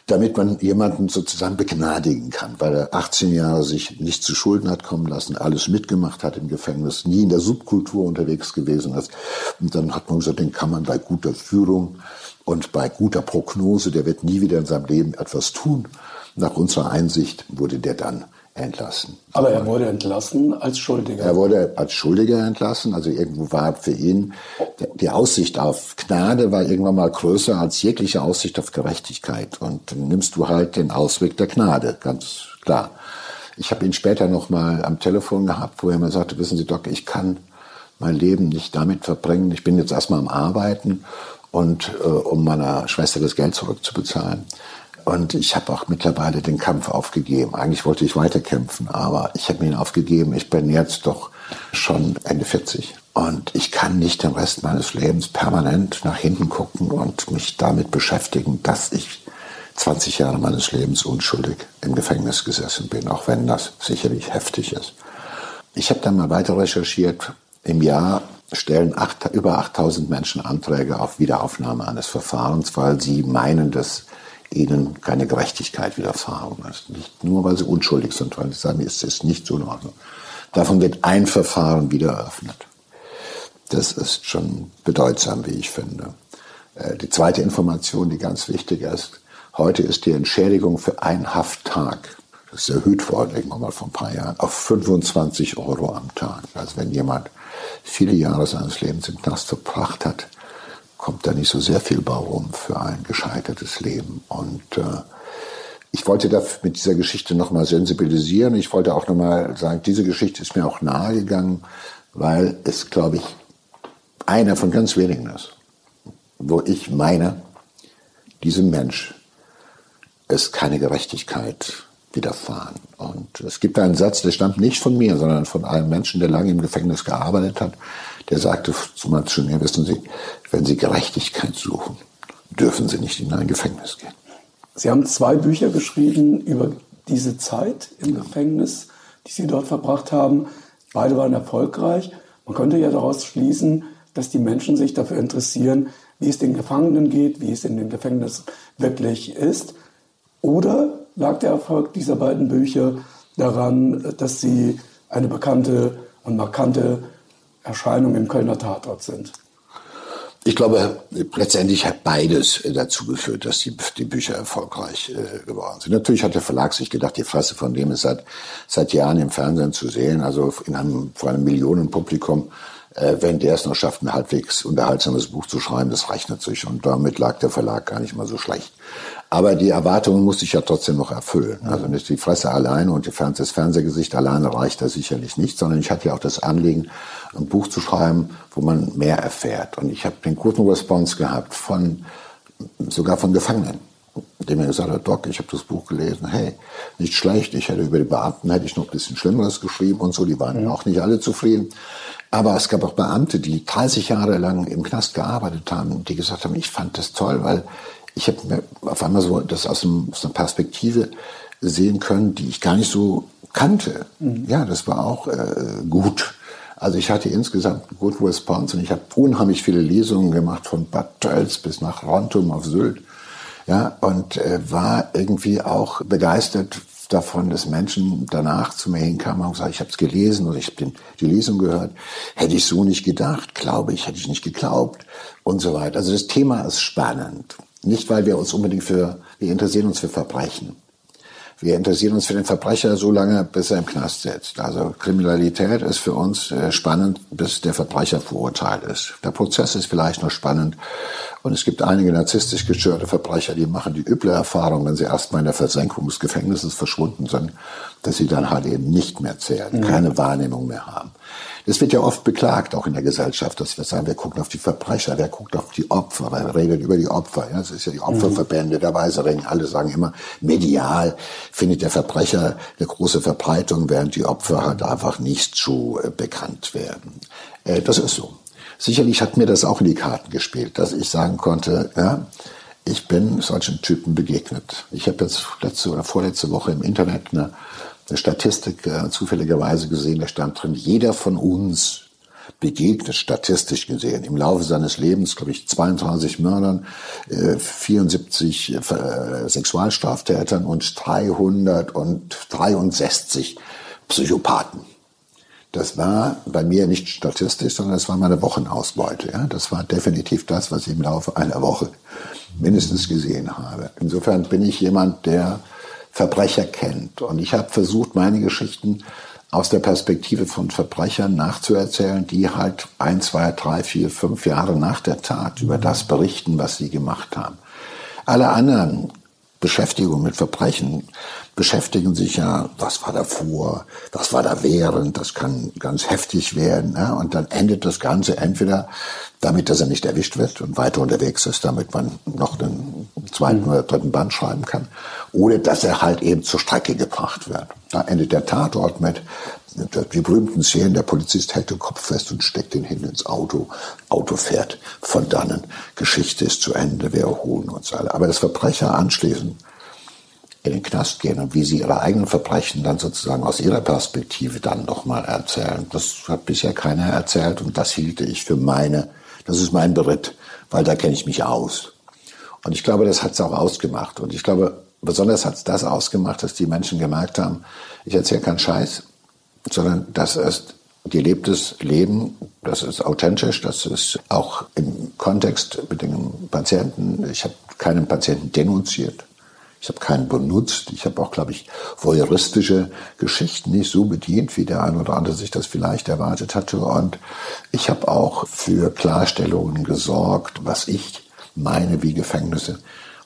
damit man jemanden sozusagen begnadigen kann, weil er 18 Jahre sich nicht zu Schulden hat kommen lassen, alles mitgemacht hat im Gefängnis, nie in der Subkultur unterwegs gewesen ist. Und dann hat man gesagt, den kann man bei guter Führung und bei guter Prognose, der wird nie wieder in seinem Leben etwas tun. Nach unserer Einsicht wurde der dann entlassen. Aber er wurde entlassen als Schuldiger. Er wurde als Schuldiger entlassen. Also irgendwo war für ihn die Aussicht auf Gnade war irgendwann mal größer als jegliche Aussicht auf Gerechtigkeit. Und dann nimmst du halt den Ausweg der Gnade, ganz klar. Ich habe ihn später noch mal am Telefon gehabt, wo er mir sagte, wissen Sie, Doc, ich kann mein Leben nicht damit verbringen. Ich bin jetzt erstmal am Arbeiten und äh, um meiner Schwester das Geld zurückzubezahlen. Und ich habe auch mittlerweile den Kampf aufgegeben. Eigentlich wollte ich weiterkämpfen, aber ich habe ihn aufgegeben. Ich bin jetzt doch schon Ende 40. Und ich kann nicht den Rest meines Lebens permanent nach hinten gucken und mich damit beschäftigen, dass ich 20 Jahre meines Lebens unschuldig im Gefängnis gesessen bin, auch wenn das sicherlich heftig ist. Ich habe dann mal weiter recherchiert. Im Jahr stellen acht, über 8000 Menschen Anträge auf Wiederaufnahme eines Verfahrens, weil sie meinen, dass ihnen keine Gerechtigkeit widerfahren ist. Nicht nur, weil sie unschuldig sind, weil sie sagen, es ist nicht so in Ordnung. Davon wird ein Verfahren wieder eröffnet. Das ist schon bedeutsam, wie ich finde. Äh, die zweite Information, die ganz wichtig ist, heute ist die Entschädigung für einen Hafttag, das ist erhöht worden, irgendwann mal vor ein paar Jahren, auf 25 Euro am Tag. Also wenn jemand viele Jahre seines Lebens im Knast verbracht hat, kommt da nicht so sehr viel bei rum für ein gescheitertes Leben. Und äh, ich wollte da mit dieser Geschichte nochmal sensibilisieren. Ich wollte auch nochmal sagen, diese Geschichte ist mir auch nahegegangen, weil es, glaube ich, einer von ganz wenigen ist, wo ich meine, diesem Mensch ist keine Gerechtigkeit widerfahren. Und es gibt einen Satz, der stammt nicht von mir, sondern von einem Menschen, der lange im Gefängnis gearbeitet hat der sagte zu mir, wissen Sie, wenn Sie Gerechtigkeit suchen, dürfen Sie nicht in ein Gefängnis gehen. Sie haben zwei Bücher geschrieben über diese Zeit im Gefängnis, die Sie dort verbracht haben. Beide waren erfolgreich. Man könnte ja daraus schließen, dass die Menschen sich dafür interessieren, wie es den Gefangenen geht, wie es in dem Gefängnis wirklich ist. Oder lag der Erfolg dieser beiden Bücher daran, dass sie eine bekannte und markante Erscheinungen im Kölner Tatort sind? Ich glaube, letztendlich hat beides dazu geführt, dass die, die Bücher erfolgreich äh, geworden sind. Natürlich hat der Verlag sich gedacht, die Fresse von dem ist seit, seit Jahren im Fernsehen zu sehen, also in einem, vor einem Millionenpublikum. Äh, wenn der es noch schafft, ein halbwegs unterhaltsames Buch zu schreiben, das reicht natürlich. Und damit lag der Verlag gar nicht mal so schlecht. Aber die Erwartungen musste ich ja trotzdem noch erfüllen. Also nicht die Fresse alleine und das Fernsehgesicht alleine reicht da sicherlich nicht, sondern ich hatte ja auch das Anliegen, ein Buch zu schreiben, wo man mehr erfährt. Und ich habe den guten Response gehabt von sogar von Gefangenen, die mir gesagt hat, Doc, ich habe das Buch gelesen, hey, nicht schlecht, ich hätte über die Beamten hätte ich noch ein bisschen Schlimmeres geschrieben und so, die waren mhm. auch nicht alle zufrieden. Aber es gab auch Beamte, die 30 Jahre lang im Knast gearbeitet haben, die gesagt haben, ich fand das toll, weil ich habe mir auf einmal so das aus, einem, aus einer Perspektive sehen können, die ich gar nicht so kannte. Mhm. Ja, das war auch äh, gut. Also ich hatte insgesamt guten Response und ich habe unheimlich viele Lesungen gemacht von Bad Tölz bis nach Rontum auf Sylt. Ja, und äh, war irgendwie auch begeistert davon, dass Menschen danach zu mir hinkamen und gesagt, ich habe es gelesen oder ich habe die Lesung gehört. Hätte ich so nicht gedacht, glaube ich, hätte ich nicht geglaubt und so weiter. Also das Thema ist spannend. Nicht, weil wir uns unbedingt für, wir interessieren uns für Verbrechen. Wir interessieren uns für den Verbrecher so lange, bis er im Knast sitzt. Also Kriminalität ist für uns äh, spannend, bis der Verbrecher verurteilt ist. Der Prozess ist vielleicht noch spannend. Und es gibt einige narzisstisch gestörte Verbrecher, die machen die üble Erfahrung, wenn sie erstmal in der Versenkung des Gefängnisses verschwunden sind, dass sie dann halt eben nicht mehr zählen, mhm. keine Wahrnehmung mehr haben. Das wird ja oft beklagt, auch in der Gesellschaft, dass wir sagen, wir gucken auf die Verbrecher, wer guckt auf die Opfer, wer redet über die Opfer. Ja, das ist ja die Opferverbände, der Weiße Ring, alle sagen immer, medial findet der Verbrecher eine große Verbreitung, während die Opfer halt einfach nicht so äh, bekannt werden. Äh, das ist so. Sicherlich hat mir das auch in die Karten gespielt, dass ich sagen konnte, ja, ich bin solchen Typen begegnet. Ich habe jetzt letzte oder vorletzte Woche im Internet eine eine Statistik äh, zufälligerweise gesehen, da stand drin, jeder von uns begegnet, statistisch gesehen. Im Laufe seines Lebens, glaube ich, 22 Mördern, äh, 74 äh, Sexualstraftätern und 363 Psychopathen. Das war bei mir nicht statistisch, sondern es war meine Wochenausbeute. Ja? Das war definitiv das, was ich im Laufe einer Woche mindestens gesehen habe. Insofern bin ich jemand, der Verbrecher kennt. Und ich habe versucht, meine Geschichten aus der Perspektive von Verbrechern nachzuerzählen, die halt ein, zwei, drei, vier, fünf Jahre nach der Tat über das berichten, was sie gemacht haben. Alle anderen Beschäftigung mit Verbrechen beschäftigen sich ja, was war davor, was war da während, das kann ganz heftig werden. Ne? Und dann endet das Ganze entweder damit, dass er nicht erwischt wird und weiter unterwegs ist, damit man noch einen zweiten oder dritten Band schreiben kann, oder dass er halt eben zur Strecke gebracht wird. Da endet der Tatort mit die berühmten Szenen, der Polizist hält den Kopf fest und steckt ihn hin ins Auto. Auto fährt von dannen. Geschichte ist zu Ende, wir erholen uns alle. Aber das Verbrecher anschließend in den Knast gehen und wie sie ihre eigenen Verbrechen dann sozusagen aus ihrer Perspektive dann nochmal erzählen. Das hat bisher keiner erzählt und das hielte ich für meine, das ist mein Beritt, weil da kenne ich mich aus. Und ich glaube, das hat es auch ausgemacht. Und ich glaube, besonders hat es das ausgemacht, dass die Menschen gemerkt haben, ich erzähle keinen Scheiß, sondern das ist gelebtes Leben, das ist authentisch, das ist auch im Kontext mit dem Patienten. Ich habe keinen Patienten denunziert. Ich habe keinen benutzt. Ich habe auch, glaube ich, voyeuristische Geschichten nicht so bedient, wie der ein oder andere sich das vielleicht erwartet hatte. Und ich habe auch für Klarstellungen gesorgt, was ich meine, wie Gefängnisse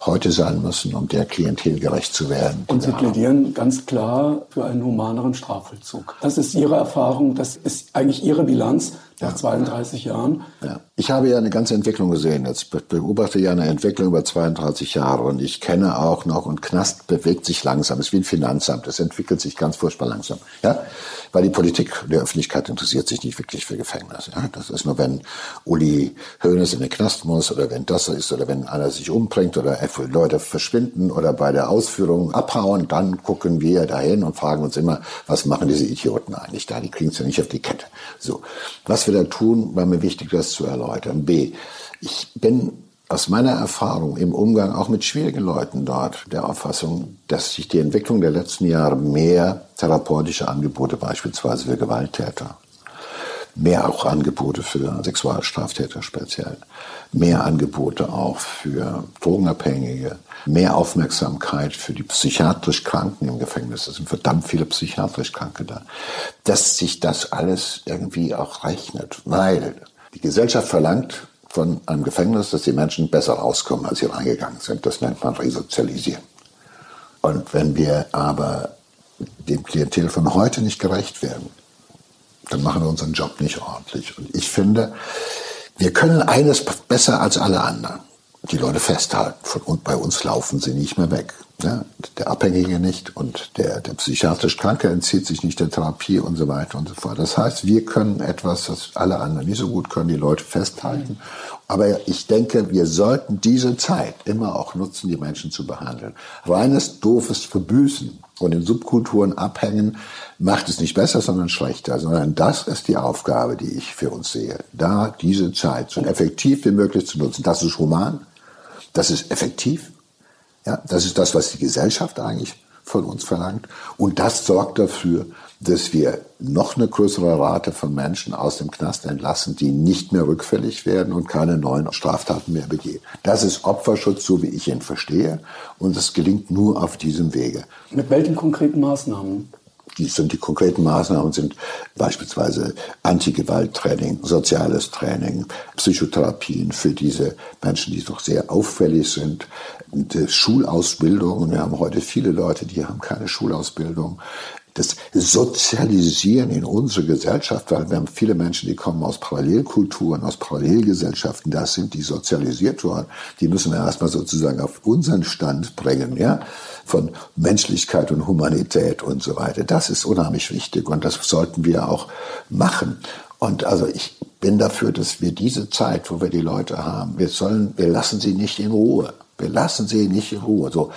heute sein müssen, um der Klientel gerecht zu werden. Und Sie plädieren ganz klar für einen humaneren Strafvollzug. Das ist Ihre Erfahrung, das ist eigentlich Ihre Bilanz nach 32 Jahren. Ja. Ich habe ja eine ganze Entwicklung gesehen. Jetzt beobachte ja eine Entwicklung über 32 Jahre und ich kenne auch noch, und Knast bewegt sich langsam, es ist wie ein Finanzamt, es entwickelt sich ganz furchtbar langsam. Ja? Weil die Politik der Öffentlichkeit interessiert sich nicht wirklich für Gefängnis. Ja? Das ist nur, wenn Uli Hoeneß in den Knast muss oder wenn das so ist oder wenn einer sich umbringt oder Leute verschwinden oder bei der Ausführung abhauen, dann gucken wir dahin und fragen uns immer, was machen diese Idioten eigentlich da? Die kriegen es ja nicht auf die Kette. So. Was wir da tun, war mir wichtig, das zu erläutern. B. Ich bin aus meiner Erfahrung im Umgang auch mit schwierigen Leuten dort der Auffassung, dass sich die Entwicklung der letzten Jahre mehr therapeutische Angebote beispielsweise für Gewalttäter, mehr auch Angebote für Sexualstraftäter speziell, mehr Angebote auch für Drogenabhängige, mehr Aufmerksamkeit für die psychiatrisch Kranken im Gefängnis. Es sind verdammt viele psychiatrisch Kranke da. Dass sich das alles irgendwie auch rechnet, weil die Gesellschaft verlangt von einem Gefängnis, dass die Menschen besser rauskommen, als sie reingegangen sind. Das nennt man Resozialisieren. Und wenn wir aber dem Klientel von heute nicht gerecht werden, dann machen wir unseren Job nicht ordentlich. Und ich finde, wir können eines besser als alle anderen. Die Leute festhalten. Von, und bei uns laufen sie nicht mehr weg. Ja, der Abhängige nicht und der, der psychiatrisch Kranke entzieht sich nicht der Therapie und so weiter und so fort. Das heißt, wir können etwas, das alle anderen nicht so gut können, die Leute festhalten. Aber ich denke, wir sollten diese Zeit immer auch nutzen, die Menschen zu behandeln. Reines, doofes Verbüßen und in Subkulturen abhängen macht es nicht besser, sondern schlechter, sondern das ist die Aufgabe, die ich für uns sehe. Da diese Zeit so effektiv wie möglich zu nutzen. Das ist human, das ist effektiv ja, das ist das, was die Gesellschaft eigentlich von uns verlangt. Und das sorgt dafür, dass wir noch eine größere Rate von Menschen aus dem Knast entlassen, die nicht mehr rückfällig werden und keine neuen Straftaten mehr begehen. Das ist Opferschutz, so wie ich ihn verstehe. Und es gelingt nur auf diesem Wege. Mit welchen konkreten Maßnahmen? die sind die konkreten Maßnahmen sind beispielsweise Antigewalttraining, soziales Training, Psychotherapien für diese Menschen, die doch sehr auffällig sind, Schulausbildung. Wir haben heute viele Leute, die haben keine Schulausbildung das Sozialisieren in unsere Gesellschaft, weil wir haben viele Menschen, die kommen aus Parallelkulturen, aus Parallelgesellschaften, das sind die sozialisiert worden. Die müssen wir erstmal sozusagen auf unseren Stand bringen, ja, von Menschlichkeit und Humanität und so weiter. Das ist unheimlich wichtig und das sollten wir auch machen. Und also ich bin dafür, dass wir diese Zeit, wo wir die Leute haben, wir sollen, wir lassen sie nicht in Ruhe. Wir lassen sie nicht in Ruhe. So,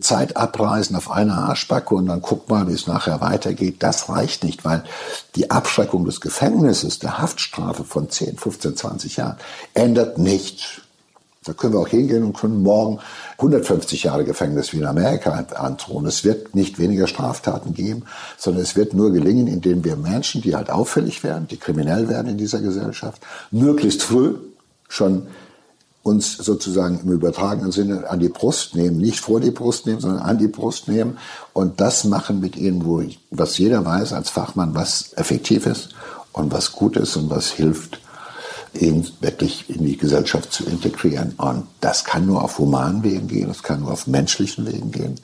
Zeit abreißen auf eine Arschbacke und dann guck mal, wie es nachher weitergeht. Das reicht nicht, weil die Abschreckung des Gefängnisses, der Haftstrafe von 10, 15, 20 Jahren, ändert nichts. Da können wir auch hingehen und können morgen 150 Jahre Gefängnis wie in Amerika androhen. Es wird nicht weniger Straftaten geben, sondern es wird nur gelingen, indem wir Menschen, die halt auffällig werden, die kriminell werden in dieser Gesellschaft, möglichst früh schon uns sozusagen im übertragenen Sinne an die Brust nehmen, nicht vor die Brust nehmen, sondern an die Brust nehmen und das machen mit ihnen, wo ich, was jeder weiß als Fachmann, was effektiv ist und was gut ist und was hilft, ihn wirklich in die Gesellschaft zu integrieren. Und das kann nur auf humanen Wegen gehen, das kann nur auf menschlichen Wegen gehen.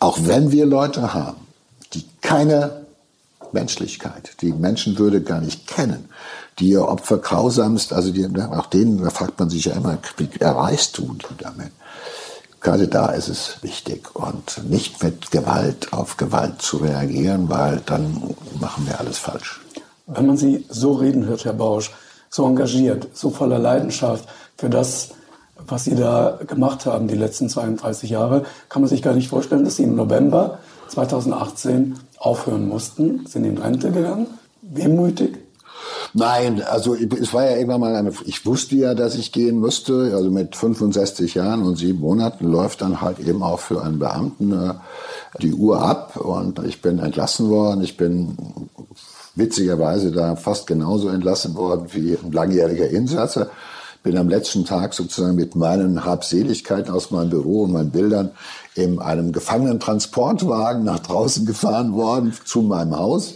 Auch wenn wir Leute haben, die keine Menschlichkeit, die Menschenwürde gar nicht kennen, die ihr Opfer grausamst, also die, auch denen, da fragt man sich ja immer, wie erreichst du die damit? Gerade da ist es wichtig und nicht mit Gewalt auf Gewalt zu reagieren, weil dann machen wir alles falsch. Wenn man Sie so reden hört, Herr Bausch, so engagiert, so voller Leidenschaft für das, was Sie da gemacht haben die letzten 32 Jahre, kann man sich gar nicht vorstellen, dass Sie im November 2018 aufhören mussten, sind in Rente gegangen. Wehmütig, Nein, also es war ja irgendwann mal eine, ich wusste ja, dass ich gehen müsste, also mit 65 Jahren und sieben Monaten läuft dann halt eben auch für einen Beamten äh, die Uhr ab und ich bin entlassen worden. Ich bin witzigerweise da fast genauso entlassen worden wie ein langjähriger Insatzer. Bin am letzten Tag sozusagen mit meinen Habseligkeiten aus meinem Büro und meinen Bildern in einem Gefangenentransportwagen nach draußen gefahren worden zu meinem Haus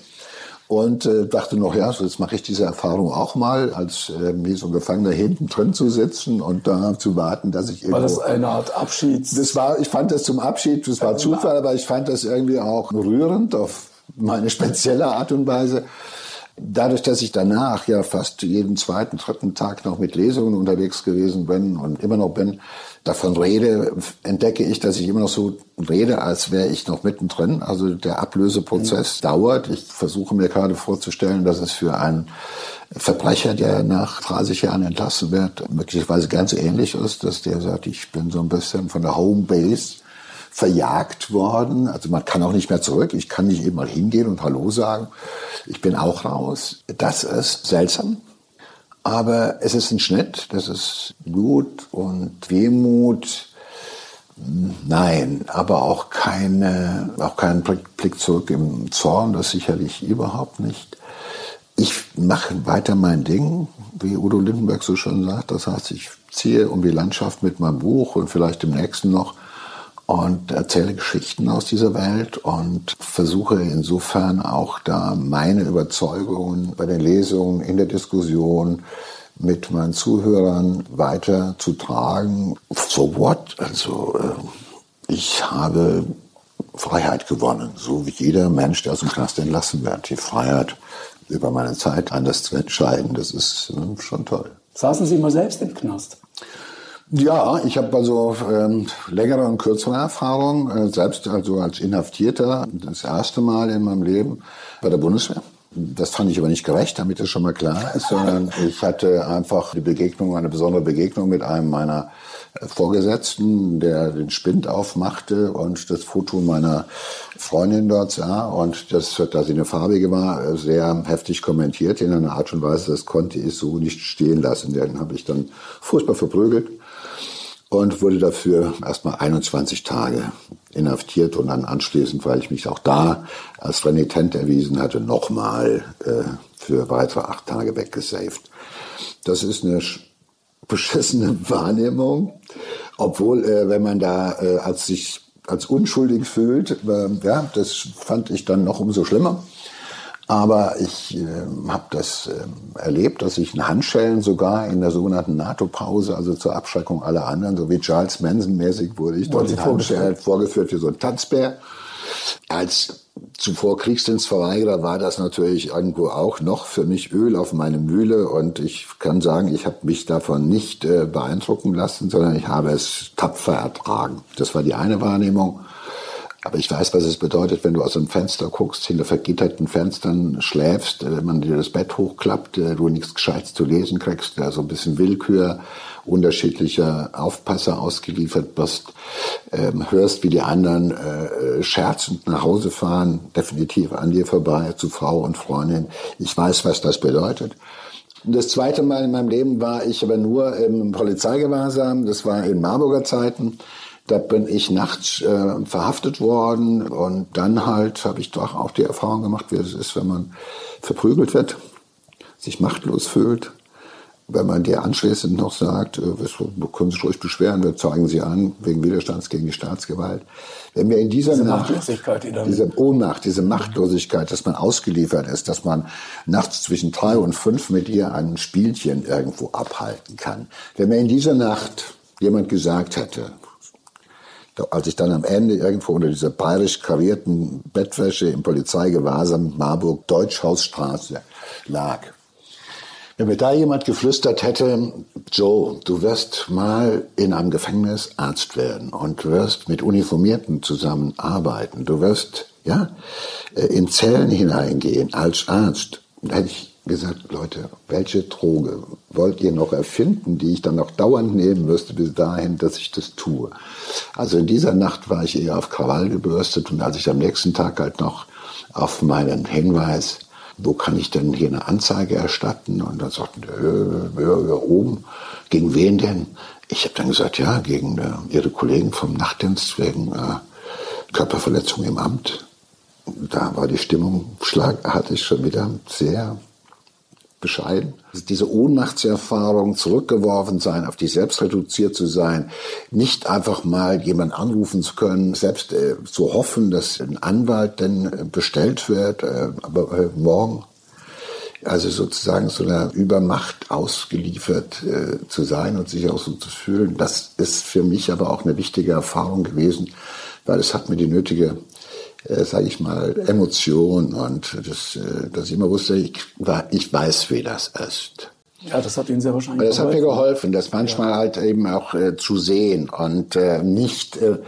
und äh, dachte noch, ja, so jetzt mache ich diese Erfahrung auch mal, als äh, wie so ein Gefangener hinten drin zu sitzen und da zu warten, dass ich irgendwo... War das eine Art Abschied? Das war, ich fand das zum Abschied, das war Zufall, aber ich fand das irgendwie auch rührend auf meine spezielle Art und Weise. Dadurch, dass ich danach ja fast jeden zweiten, dritten Tag noch mit Lesungen unterwegs gewesen bin und immer noch bin, davon rede, entdecke ich, dass ich immer noch so rede, als wäre ich noch mittendrin. Also der Ablöseprozess mhm. dauert. Ich versuche mir gerade vorzustellen, dass es für einen Verbrecher, der nach 30 Jahren entlassen wird, möglicherweise ganz ähnlich ist, dass der sagt, ich bin so ein bisschen von der Homebase verjagt worden. Also man kann auch nicht mehr zurück. Ich kann nicht eben mal hingehen und Hallo sagen. Ich bin auch raus. Das ist seltsam. Aber es ist ein Schnitt, das ist Blut und Wehmut. Nein, aber auch keine, auch kein Blick zurück im Zorn, das sicherlich überhaupt nicht. Ich mache weiter mein Ding, wie Udo Lindenberg so schön sagt. Das heißt, ich ziehe um die Landschaft mit meinem Buch und vielleicht im nächsten noch und erzähle Geschichten aus dieser Welt und versuche insofern auch da meine Überzeugungen bei den Lesungen, in der Diskussion mit meinen Zuhörern weiter zu tragen. So what? Also äh, ich habe Freiheit gewonnen, so wie jeder Mensch, der aus dem Knast entlassen wird. Die Freiheit, über meine Zeit anders zu entscheiden, das ist äh, schon toll. Saßen Sie mal selbst im Knast? Ja, ich habe also ähm, längere und kürzere Erfahrung, äh, selbst also als Inhaftierter, das erste Mal in meinem Leben bei der Bundeswehr. Das fand ich aber nicht gerecht, damit das schon mal klar ist, sondern ich hatte einfach die Begegnung, eine besondere Begegnung mit einem meiner äh, Vorgesetzten, der den Spind aufmachte und das Foto meiner Freundin dort sah und das, da sie eine farbige war, sehr heftig kommentiert in einer Art und Weise, das konnte ich so nicht stehen lassen. Den habe ich dann furchtbar verprügelt und wurde dafür erstmal 21 Tage inhaftiert und dann anschließend, weil ich mich auch da als renitent erwiesen hatte, nochmal äh, für weitere acht Tage weggesaved. Das ist eine beschissene [LAUGHS] Wahrnehmung, obwohl, äh, wenn man da äh, als sich als unschuldig fühlt, äh, ja, das fand ich dann noch umso schlimmer. Aber ich äh, habe das äh, erlebt, dass ich in Handschellen sogar in der sogenannten NATO-Pause, also zur Abschreckung aller anderen, so wie Charles Manson-mäßig wurde ich dort in Handschellen vorgeführt wie so ein Tanzbär. Als zuvor Kriegsdienstverweigerer war das natürlich irgendwo auch noch für mich Öl auf meine Mühle und ich kann sagen, ich habe mich davon nicht äh, beeindrucken lassen, sondern ich habe es tapfer ertragen. Das war die eine Wahrnehmung. Aber ich weiß, was es bedeutet, wenn du aus einem Fenster guckst, hinter vergitterten Fenstern schläfst, äh, wenn man dir das Bett hochklappt, äh, du nichts Gescheites zu lesen kriegst, so also ein bisschen Willkür unterschiedlicher Aufpasser ausgeliefert wirst, ähm, hörst, wie die anderen äh, scherzend nach Hause fahren, definitiv an dir vorbei, zu Frau und Freundin. Ich weiß, was das bedeutet. Das zweite Mal in meinem Leben war ich aber nur im Polizeigewahrsam. Das war in Marburger Zeiten. Da bin ich nachts äh, verhaftet worden und dann halt habe ich doch auch die Erfahrung gemacht, wie es ist, wenn man verprügelt wird, sich machtlos fühlt wenn man dir anschließend noch sagt, äh, wir können sich ruhig beschweren, wir zeigen sie an, wegen Widerstands gegen die Staatsgewalt. Wenn wir in dieser diese Nacht, die diese Ohnmacht, diese Machtlosigkeit, dass man ausgeliefert ist, dass man nachts zwischen drei und fünf mit ihr ein Spielchen irgendwo abhalten kann. Wenn mir in dieser Nacht jemand gesagt hätte, als ich dann am Ende irgendwo unter dieser bayerisch karierten Bettwäsche im Polizeigewahrsam Marburg Deutschhausstraße lag, wenn mir da jemand geflüstert hätte, Joe, du wirst mal in einem Gefängnis Arzt werden und wirst mit Uniformierten zusammenarbeiten, du wirst ja äh, in Zellen hineingehen als Arzt, dann hätte ich gesagt, Leute, welche Droge wollt ihr noch erfinden, die ich dann noch dauernd nehmen müsste bis dahin, dass ich das tue? Also in dieser Nacht war ich eher auf Krawall gebürstet und als ich am nächsten Tag halt noch auf meinen Hinweis wo kann ich denn hier eine Anzeige erstatten? Und dann sagten die, äh, ja, ja, oben. Gegen wen denn? Ich habe dann gesagt, ja, gegen äh, Ihre Kollegen vom Nachtdienst wegen äh, Körperverletzung im Amt. Da war die Stimmung, hatte ich schon wieder sehr bescheiden. Diese Ohnmachtserfahrung, zurückgeworfen sein, auf dich selbst reduziert zu sein, nicht einfach mal jemand anrufen zu können, selbst äh, zu hoffen, dass ein Anwalt denn äh, bestellt wird, äh, aber äh, morgen. Also sozusagen so einer Übermacht ausgeliefert äh, zu sein und sich auch so zu fühlen, das ist für mich aber auch eine wichtige Erfahrung gewesen, weil es hat mir die nötige äh, sage ich mal, Emotion und das, äh, dass ich immer wusste, ich, ich weiß, wie das ist. Ja, das hat Ihnen sehr wahrscheinlich das geholfen. Das hat mir geholfen, das manchmal ja. halt eben auch äh, zu sehen und äh, nicht, äh,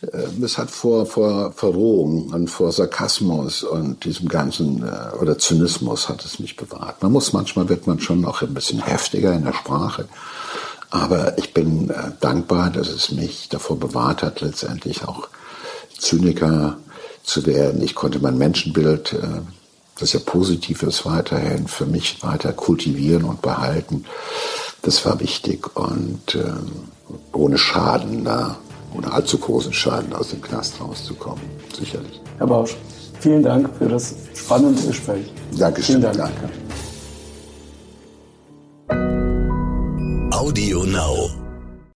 äh, es hat vor, vor Verrohung und vor Sarkasmus und diesem ganzen, äh, oder Zynismus hat es mich bewahrt. Man muss, manchmal wird man schon noch ein bisschen heftiger in der Sprache, aber ich bin äh, dankbar, dass es mich davor bewahrt hat, letztendlich auch Zyniker zu werden. Ich konnte mein Menschenbild, äh, das ja positiv ist, weiterhin für mich weiter kultivieren und behalten. Das war wichtig und ähm, ohne Schaden, da, ohne allzu großen Schaden aus dem Knast rauszukommen, sicherlich. Herr Bausch, vielen Dank für das spannende Gespräch. Dankeschön, vielen Dank. danke. Audio Now.